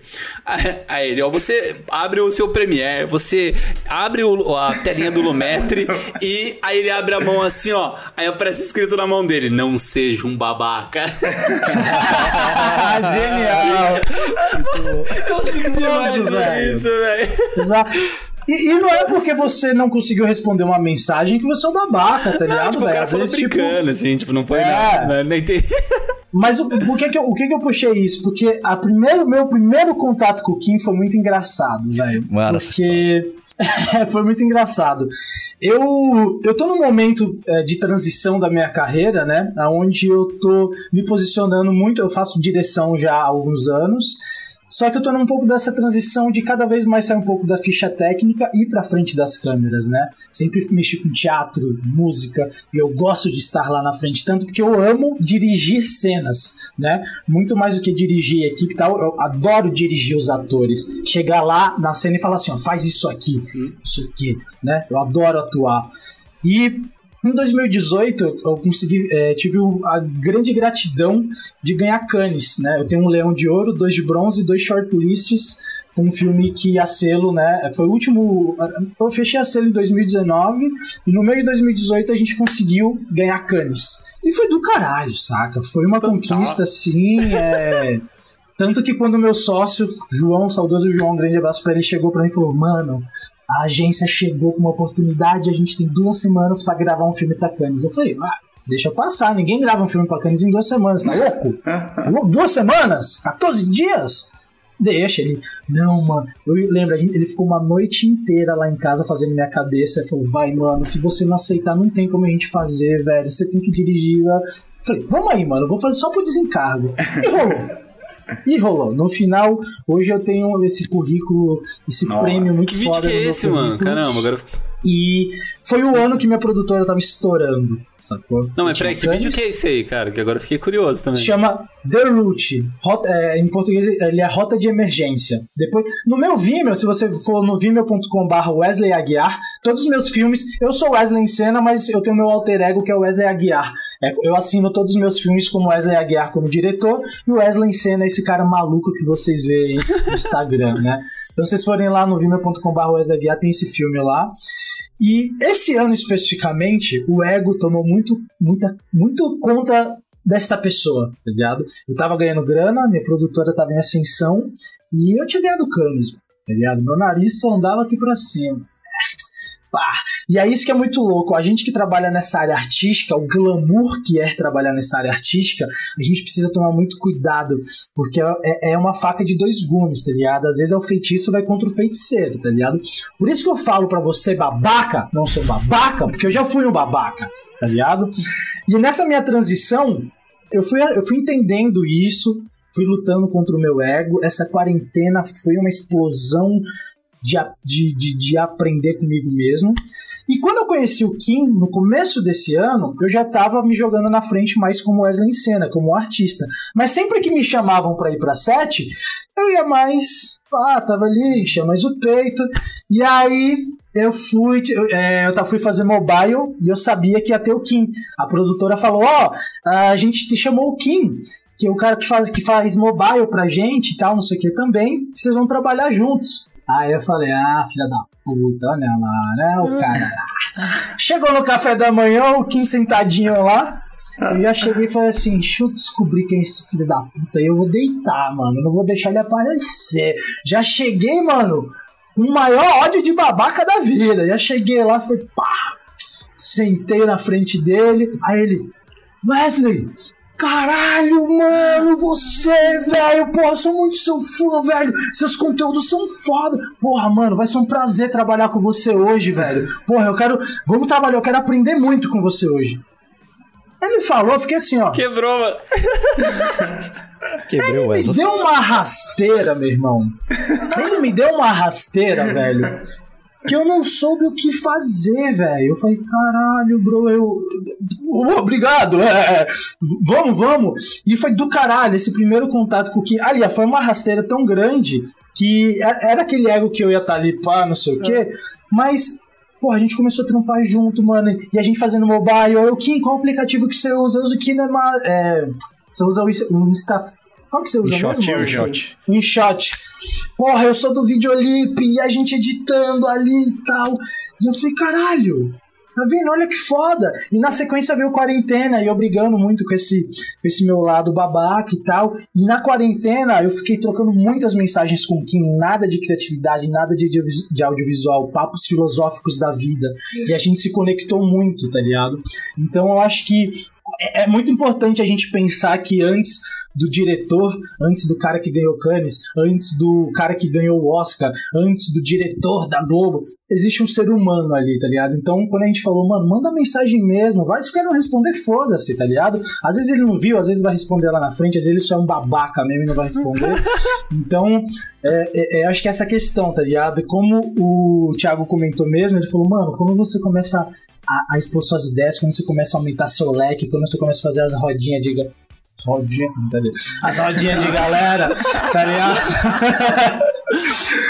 Aí ele, ó, você abre o seu Premiere, você abre o- a telinha do Lumetri e aí ele abre a mão assim, ó, aí aparece escrito na mão dele, não seja um babaca. Genial. Eu fico demais isso, velho. Exato. E, e não é porque você não conseguiu responder uma mensagem que você é um babaca, tá Não, ligado, tipo, o cara falou tipo, brincando, assim, tipo, não foi É. nada. né? Nem tem... Mas o, por que que eu, o que que eu puxei isso? Porque a primeiro, meu primeiro contato com o Kim foi muito engraçado, velho. Porque foi muito engraçado. Eu, eu tô num momento é, de transição da minha carreira, né? Onde eu tô me posicionando muito, eu faço direção já há alguns anos. Só que eu tô num pouco dessa transição de cada vez mais sair um pouco da ficha técnica e ir pra frente das câmeras, né? Sempre mexi com teatro, música, e eu gosto de estar lá na frente, tanto porque eu amo dirigir cenas, né? Muito mais do que dirigir equipe e tal, eu adoro dirigir os atores. Chegar lá na cena e falar assim, ó, faz isso aqui, isso aqui, né? Eu adoro atuar. E em 2018 eu consegui, é, tive a grande gratidão de ganhar Cannes, né? Eu tenho um Leão de Ouro, dois de bronze e dois shortlists com um filme que a selo, né? Foi o último. Eu fechei a selo em 2019 e no meio de 2018 a gente conseguiu ganhar Cannes. E foi do caralho, saca? Foi uma conquista, assim. É... Tanto que quando meu sócio, João, saudoso João, um grande abraço pra ele, chegou pra mim e falou: Mano, a agência chegou com uma oportunidade, a gente tem duas semanas pra gravar um filme pra Cannes. Eu falei, ah, deixa passar, ninguém grava um filme pra Cannes em duas semanas, tá louco? Duas semanas? 14 dias? Deixa ele. Não, mano. Eu lembro, ele ficou uma noite inteira lá em casa fazendo minha cabeça. Ele falou: Vai, mano, se você não aceitar, não tem como a gente fazer, velho. Você tem que dirigir. lá." Eu Falei: Vamos aí, mano. Eu vou fazer só por desencargo. E rolou. E rolou. No final, hoje eu tenho esse currículo, esse Nossa, prêmio muito Que vídeo foda que é esse, mano? Caramba, agora... eu fiquei- E foi o ano que minha produtora tava estourando, sacou? Não, mas peraí, tinha que vídeo que é esse aí, cara? Que agora eu fiquei curioso também. Chama The Route. Rota- é, em português, ele é Rota de Emergência. Depois, no meu Vimeo, se você for no vimeo.com.br Wesley Aguiar, todos os meus filmes, eu sou Wesley em cena, mas eu tenho meu alter ego que é o Wesley Aguiar. É, eu assino todos os meus filmes como Wesley Aguiar como diretor, e o Wesley em cena é esse cara maluco que vocês veem aí no Instagram, né? Então, se vocês forem lá no vimeo.com.br Wesley Aguiar, tem esse filme lá. E esse ano especificamente, o ego tomou muito, muita, muito conta desta pessoa, tá ligado? Eu tava ganhando grana, minha produtora tava em ascensão e eu tinha ganhado Cannes, tá ligado? Meu nariz só andava aqui pra cima. Pá. E é isso que é muito louco. A gente que trabalha nessa área artística, o glamour que é trabalhar nessa área artística, a gente precisa tomar muito cuidado, porque é, é uma faca de dois gumes, tá ligado? Às vezes é o feitiço vai contra o feiticeiro, tá ligado? Por isso que eu falo pra você, babaca, não sou babaca, porque eu já fui um babaca, tá ligado? E nessa minha transição, eu fui, eu fui entendendo isso, fui lutando contra o meu ego. Essa quarentena foi uma explosão de, de, de, de aprender comigo mesmo. E quando eu conheci o Kim, no começo desse ano, eu já estava me jogando na frente mais como Wesley cena, como artista. Mas sempre que me chamavam para ir para set, eu ia mais. Ah, tava ali, enchia mais o peito. E aí eu fui, eu, é, eu fui fazer mobile e eu sabia que ia ter o Kim. A produtora falou: Ó, a gente te chamou o Kim. Que é o cara que faz, que faz mobile pra gente e tal, não sei o que também, vocês vão trabalhar juntos. Aí eu falei, ah, filha da puta, olha lá, né, o cara. Chegou no café da manhã, o Kim sentadinho lá. Eu já cheguei e falei assim: deixa eu descobrir quem é esse filho da puta aí. Eu vou deitar, mano. Não vou deixar ele aparecer. Já cheguei, mano, com o maior ódio de babaca da vida. Já cheguei lá, foi pá. Sentei na frente dele. Aí ele, Wesley, Caralho, mano, você, velho, porra, sou muito seu fã, velho. Seus conteúdos são foda. Porra, mano, vai ser um prazer trabalhar com você hoje, velho. Porra, eu quero. Vamos trabalhar, eu quero aprender muito com você hoje. Ele falou, eu fiquei assim, ó. Quebrou, mano. Quebrei o Me deu uma rasteira, meu irmão. Ele me deu uma rasteira, velho. Que eu não soube o que fazer, velho. Eu falei, caralho, bro, eu. Obrigado, é. Vamos, vamos. E foi do caralho esse primeiro contato com o que. Aliás, foi uma rasteira tão grande que é- era aquele ego que eu ia estar ali, pá, não sei o quê. Mas, pô, a gente começou a trampar junto, mano. E a gente fazendo mobile. Eu, Kim, qual aplicativo que você usa? Eu uso o Kinema. É, você usa o Insta. Qual que você usa InShot, mesmo? InShot. InShot. Porra, eu sou do Videolip e a gente editando ali e tal. E eu falei, caralho, Tá vendo? Olha que foda. E na sequência veio quarentena e eu brigando muito com esse, com esse meu lado babaca e tal. E na quarentena eu fiquei trocando muitas mensagens com o Kim, nada de criatividade, nada de, de audiovisual, papos filosóficos da vida. E a gente se conectou muito, tá ligado? Então eu acho que é, é muito importante a gente pensar que antes do diretor, antes do cara que ganhou Cannes, antes do cara que ganhou o Oscar, antes do diretor da Globo, existe um ser humano ali, tá ligado? Então, quando a gente falou, mano, manda mensagem mesmo, vai, se o cara não responder, foda-se, tá ligado? Às vezes ele não viu, às vezes vai responder lá na frente, às vezes ele só é um babaca mesmo e não vai responder. Então, é, é, é, acho que essa questão, tá ligado? Como o Thiago comentou mesmo, ele falou, mano, quando você começa a, a expor suas ideias, quando você começa a aumentar seu leque, quando você começa a fazer as rodinhas de. Rodinha. As rodinhas de galera, tá ligado?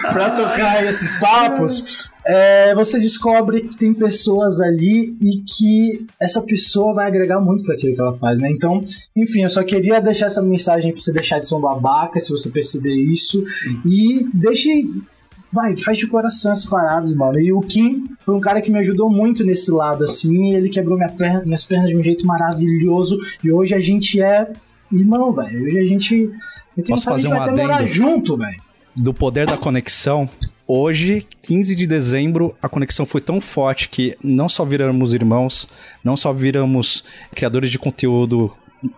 pra tocar esses papos, é, você descobre que tem pessoas ali e que essa pessoa vai agregar muito para aquilo que ela faz, né? Então, enfim, eu só queria deixar essa mensagem pra você deixar de ser um babaca, se você perceber isso, e deixe. Vai, faz de coração as paradas, mano. E o Kim foi um cara que me ajudou muito nesse lado, assim. Ele quebrou minha perna, minhas pernas de um jeito maravilhoso. E hoje a gente é irmão, velho. Hoje a gente. Quem Posso fazer um vai até morar adendo? junto, velho. do poder da conexão. Hoje, 15 de dezembro, a conexão foi tão forte que não só viramos irmãos, não só viramos criadores de conteúdo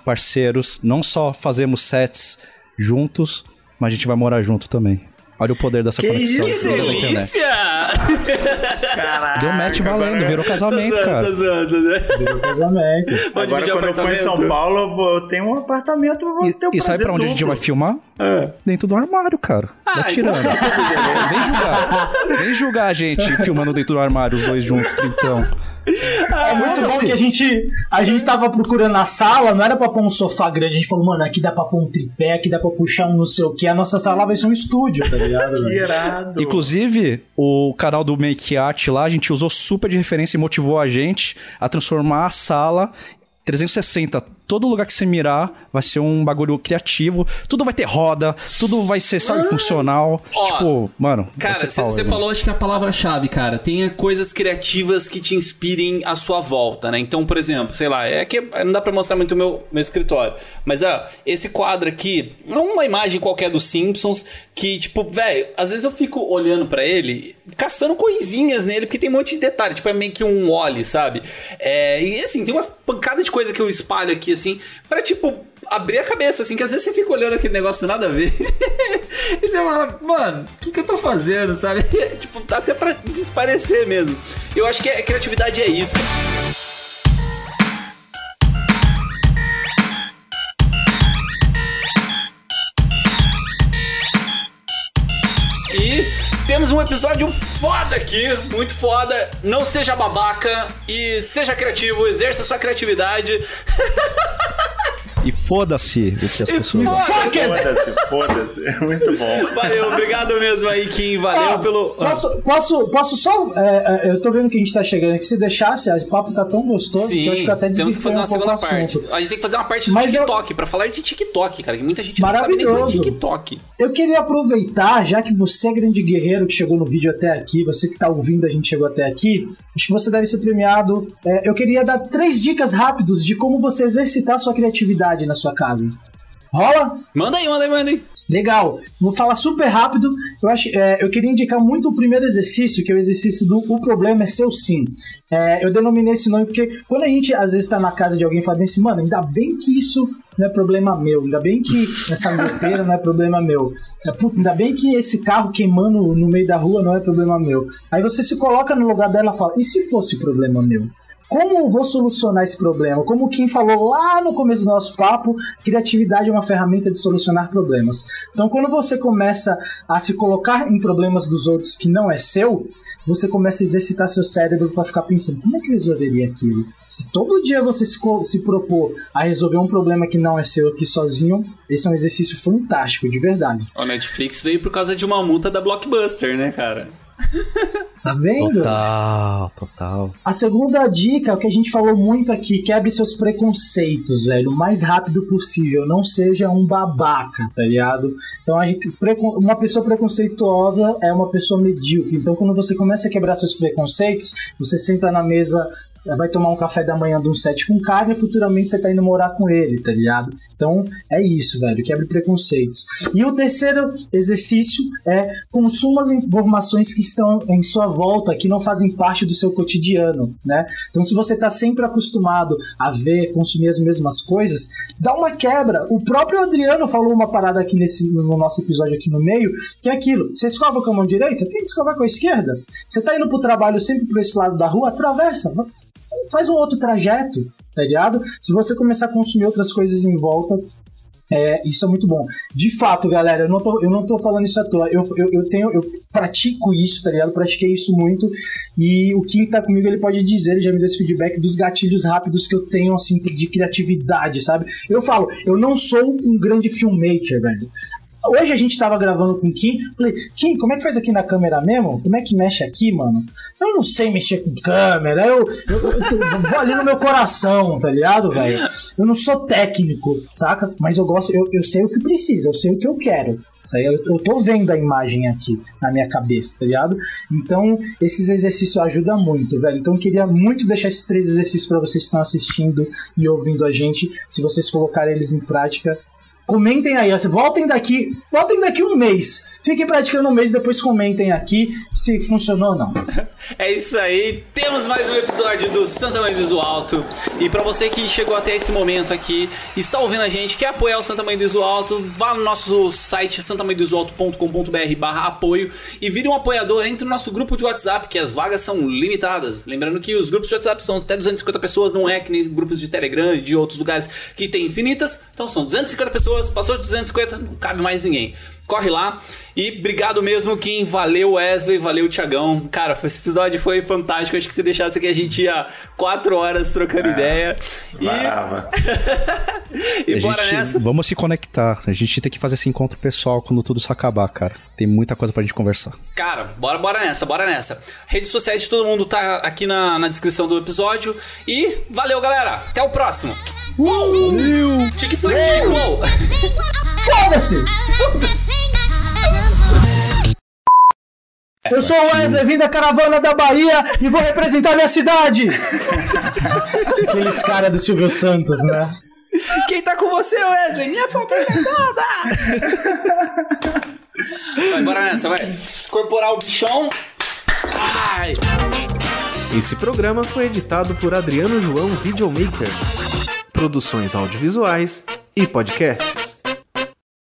parceiros, não só fazemos sets juntos, mas a gente vai morar junto também. Olha o poder dessa Que conexão. isso? Que delícia! Caraca, Deu match valendo, agora- virou casamento, Tô zoando, cara. tô zoando, né? Virou casamento. Pode Agora, quando eu for em. São Paulo, eu tenho um apartamento, vou ter o E, e sabe pra onde a gente duplo. vai filmar? Ah. Dentro do armário, cara. Ah, tirando. então tudo beleza. Vem julgar. Vem julgar a gente filmando dentro do armário, os dois juntos, trintão. É muito bom foda-se. que a gente, a gente tava procurando a sala, não era pra pôr um sofá grande. A gente falou, mano, aqui dá pra pôr um tripé, aqui dá pra puxar um não sei o que. A nossa sala vai ser um estúdio, tá ligado? Irado. Inclusive, o canal do Make Art lá, a gente usou super de referência e motivou a gente a transformar a sala 360. Todo lugar que você mirar vai ser um bagulho criativo. Tudo vai ter roda, tudo vai ser, sabe, funcional. Ó, tipo, mano, Cara, você né? falou, acho que a palavra-chave, cara. Tenha coisas criativas que te inspirem à sua volta, né? Então, por exemplo, sei lá, é que não dá pra mostrar muito o meu, meu escritório. Mas, ó, esse quadro aqui é uma imagem qualquer dos Simpsons que, tipo, velho, às vezes eu fico olhando pra ele, caçando coisinhas nele, porque tem um monte de detalhe. Tipo, é meio que um Wally, sabe? É, e assim, tem umas pancadas de coisa que eu espalho aqui, assim, pra, tipo, abrir a cabeça, assim, que às vezes você fica olhando aquele negócio nada a ver. e você fala, mano, o que, que eu tô fazendo, sabe? tipo, dá até pra desaparecer mesmo. Eu acho que a criatividade é isso. E temos um episódio foda aqui, muito foda. Não seja babaca e seja criativo, exerça sua criatividade. Foda-se o que as pessoas! Foda-se, foda-se. É muito bom. Valeu, obrigado mesmo aí, Kim. Valeu Ah, pelo. Ah. Posso, posso, posso só. é, é, eu tô vendo que a gente tá chegando aqui. Se deixasse, o papo tá tão gostoso que eu acho Sim, que eu até temos que fazer uma um pouco segunda parte. A gente tem que fazer uma parte do Mas eu- TikTok, pra falar de TikTok, cara, que muita gente não sabe nem o que Maravilhoso. TikTok. Eu queria aproveitar, já que você é grande guerreiro que chegou no vídeo até aqui, você que tá ouvindo a gente chegou até aqui, acho que você deve ser premiado. É, eu queria dar três dicas rápidos de como você exercitar sua criatividade na sua casa. Rola? Manda aí, manda aí, manda aí. Legal. Vou falar super rápido. Eu, acho, é, eu queria indicar muito o primeiro exercício, que é o exercício do O Problema é Seu Sim. É, eu denominei esse nome porque quando a gente às vezes tá na casa de alguém e fala bem assim, mano, ainda bem que isso não é problema meu, ainda bem que essa goteira não é problema meu. É, puta, ainda bem que esse carro queimando no meio da rua não é problema meu. Aí você se coloca no lugar dela e fala, e se fosse problema meu? Como eu vou solucionar esse problema? Como Kim falou lá no começo do nosso papo, criatividade é uma ferramenta de solucionar problemas. Então, quando você começa a se colocar em problemas dos outros que não é seu, você começa a exercitar seu cérebro para ficar pensando: como é que eu resolveria aquilo? Se todo dia você se, se propor a resolver um problema que não é seu aqui sozinho, esse é um exercício fantástico, de verdade. O Netflix veio por causa de uma multa da Blockbuster, né, cara? Tá vendo? Total, total. A segunda dica é o que a gente falou muito aqui: quebre seus preconceitos, velho, o mais rápido possível. Não seja um babaca, tá ligado? Então, a gente, uma pessoa preconceituosa é uma pessoa medíocre. Então, quando você começa a quebrar seus preconceitos, você senta na mesa, vai tomar um café da manhã de um set com carne e futuramente você tá indo morar com ele, tá ligado? Então, é isso, velho, quebre preconceitos. E o terceiro exercício é consuma as informações que estão em sua volta, que não fazem parte do seu cotidiano, né? Então, se você está sempre acostumado a ver, consumir as mesmas coisas, dá uma quebra. O próprio Adriano falou uma parada aqui nesse, no nosso episódio aqui no meio, que é aquilo: você escova com a mão direita, tem que escovar com a esquerda. Você tá indo pro trabalho sempre por esse lado da rua, atravessa, faz um outro trajeto, tá ligado? Se você começar a consumir outras coisas em volta, é, isso é muito bom. De fato, galera, eu não tô, eu não tô falando isso à toa. Eu, eu, eu tenho, eu pratico isso, tá ligado? Pratiquei isso muito. E o Kim tá comigo, ele pode dizer, ele já me deu esse feedback dos gatilhos rápidos que eu tenho, assim, de criatividade, sabe? Eu falo, eu não sou um grande filmmaker, velho. Hoje a gente tava gravando com o Kim. Falei, Kim, como é que faz aqui na câmera mesmo? Como é que mexe aqui, mano? Eu não sei mexer com câmera. Eu, eu, eu eu vou ali no meu coração, tá ligado, velho? Eu não sou técnico, saca? Mas eu gosto, eu, eu sei o que precisa, eu sei o que eu quero. Eu, eu tô vendo a imagem aqui na minha cabeça, tá ligado? Então, esses exercícios ajudam muito, velho. Então, eu queria muito deixar esses três exercícios para vocês que estão assistindo e ouvindo a gente. Se vocês colocarem eles em prática, Comentem aí, ó, voltem daqui, voltem daqui um mês. Fiquem praticando um mês e depois comentem aqui se funcionou ou não. É isso aí, temos mais um episódio do Santa Mãe do Alto. E pra você que chegou até esse momento aqui, está ouvindo a gente, quer apoiar o Santa Mãe do Alto, vá no nosso site santamãedosalto.com.br barra apoio e vire um apoiador, entre no nosso grupo de WhatsApp, que as vagas são limitadas. Lembrando que os grupos de WhatsApp são até 250 pessoas, não é que nem grupos de Telegram e de outros lugares que tem infinitas. Então são 250 pessoas, passou de 250, não cabe mais ninguém. Corre lá. E obrigado mesmo, Kim. Valeu, Wesley. Valeu, Tiagão. Cara, esse episódio foi fantástico. Acho que se deixasse aqui a gente ia quatro horas trocando ideia. E, e bora gente- nessa. Vamos se conectar. A gente tem que fazer esse encontro pessoal quando tudo isso acabar, cara. Tem muita coisa pra gente conversar. Cara, bora, bora nessa, bora nessa. Redes sociais de todo mundo tá aqui na, na descrição do episódio. E valeu, galera. Até o próximo. Valeu! TikTok, TikTok. Foda-se! Eu sou o Wesley, vim da caravana da Bahia e vou representar minha cidade! Aqueles caras do Silvio Santos, né? Quem tá com você, Wesley? Minha família toda! Vai, bora nessa, vai. Corporar o bichão. Ai. Esse programa foi editado por Adriano João Videomaker. Produções audiovisuais e podcasts.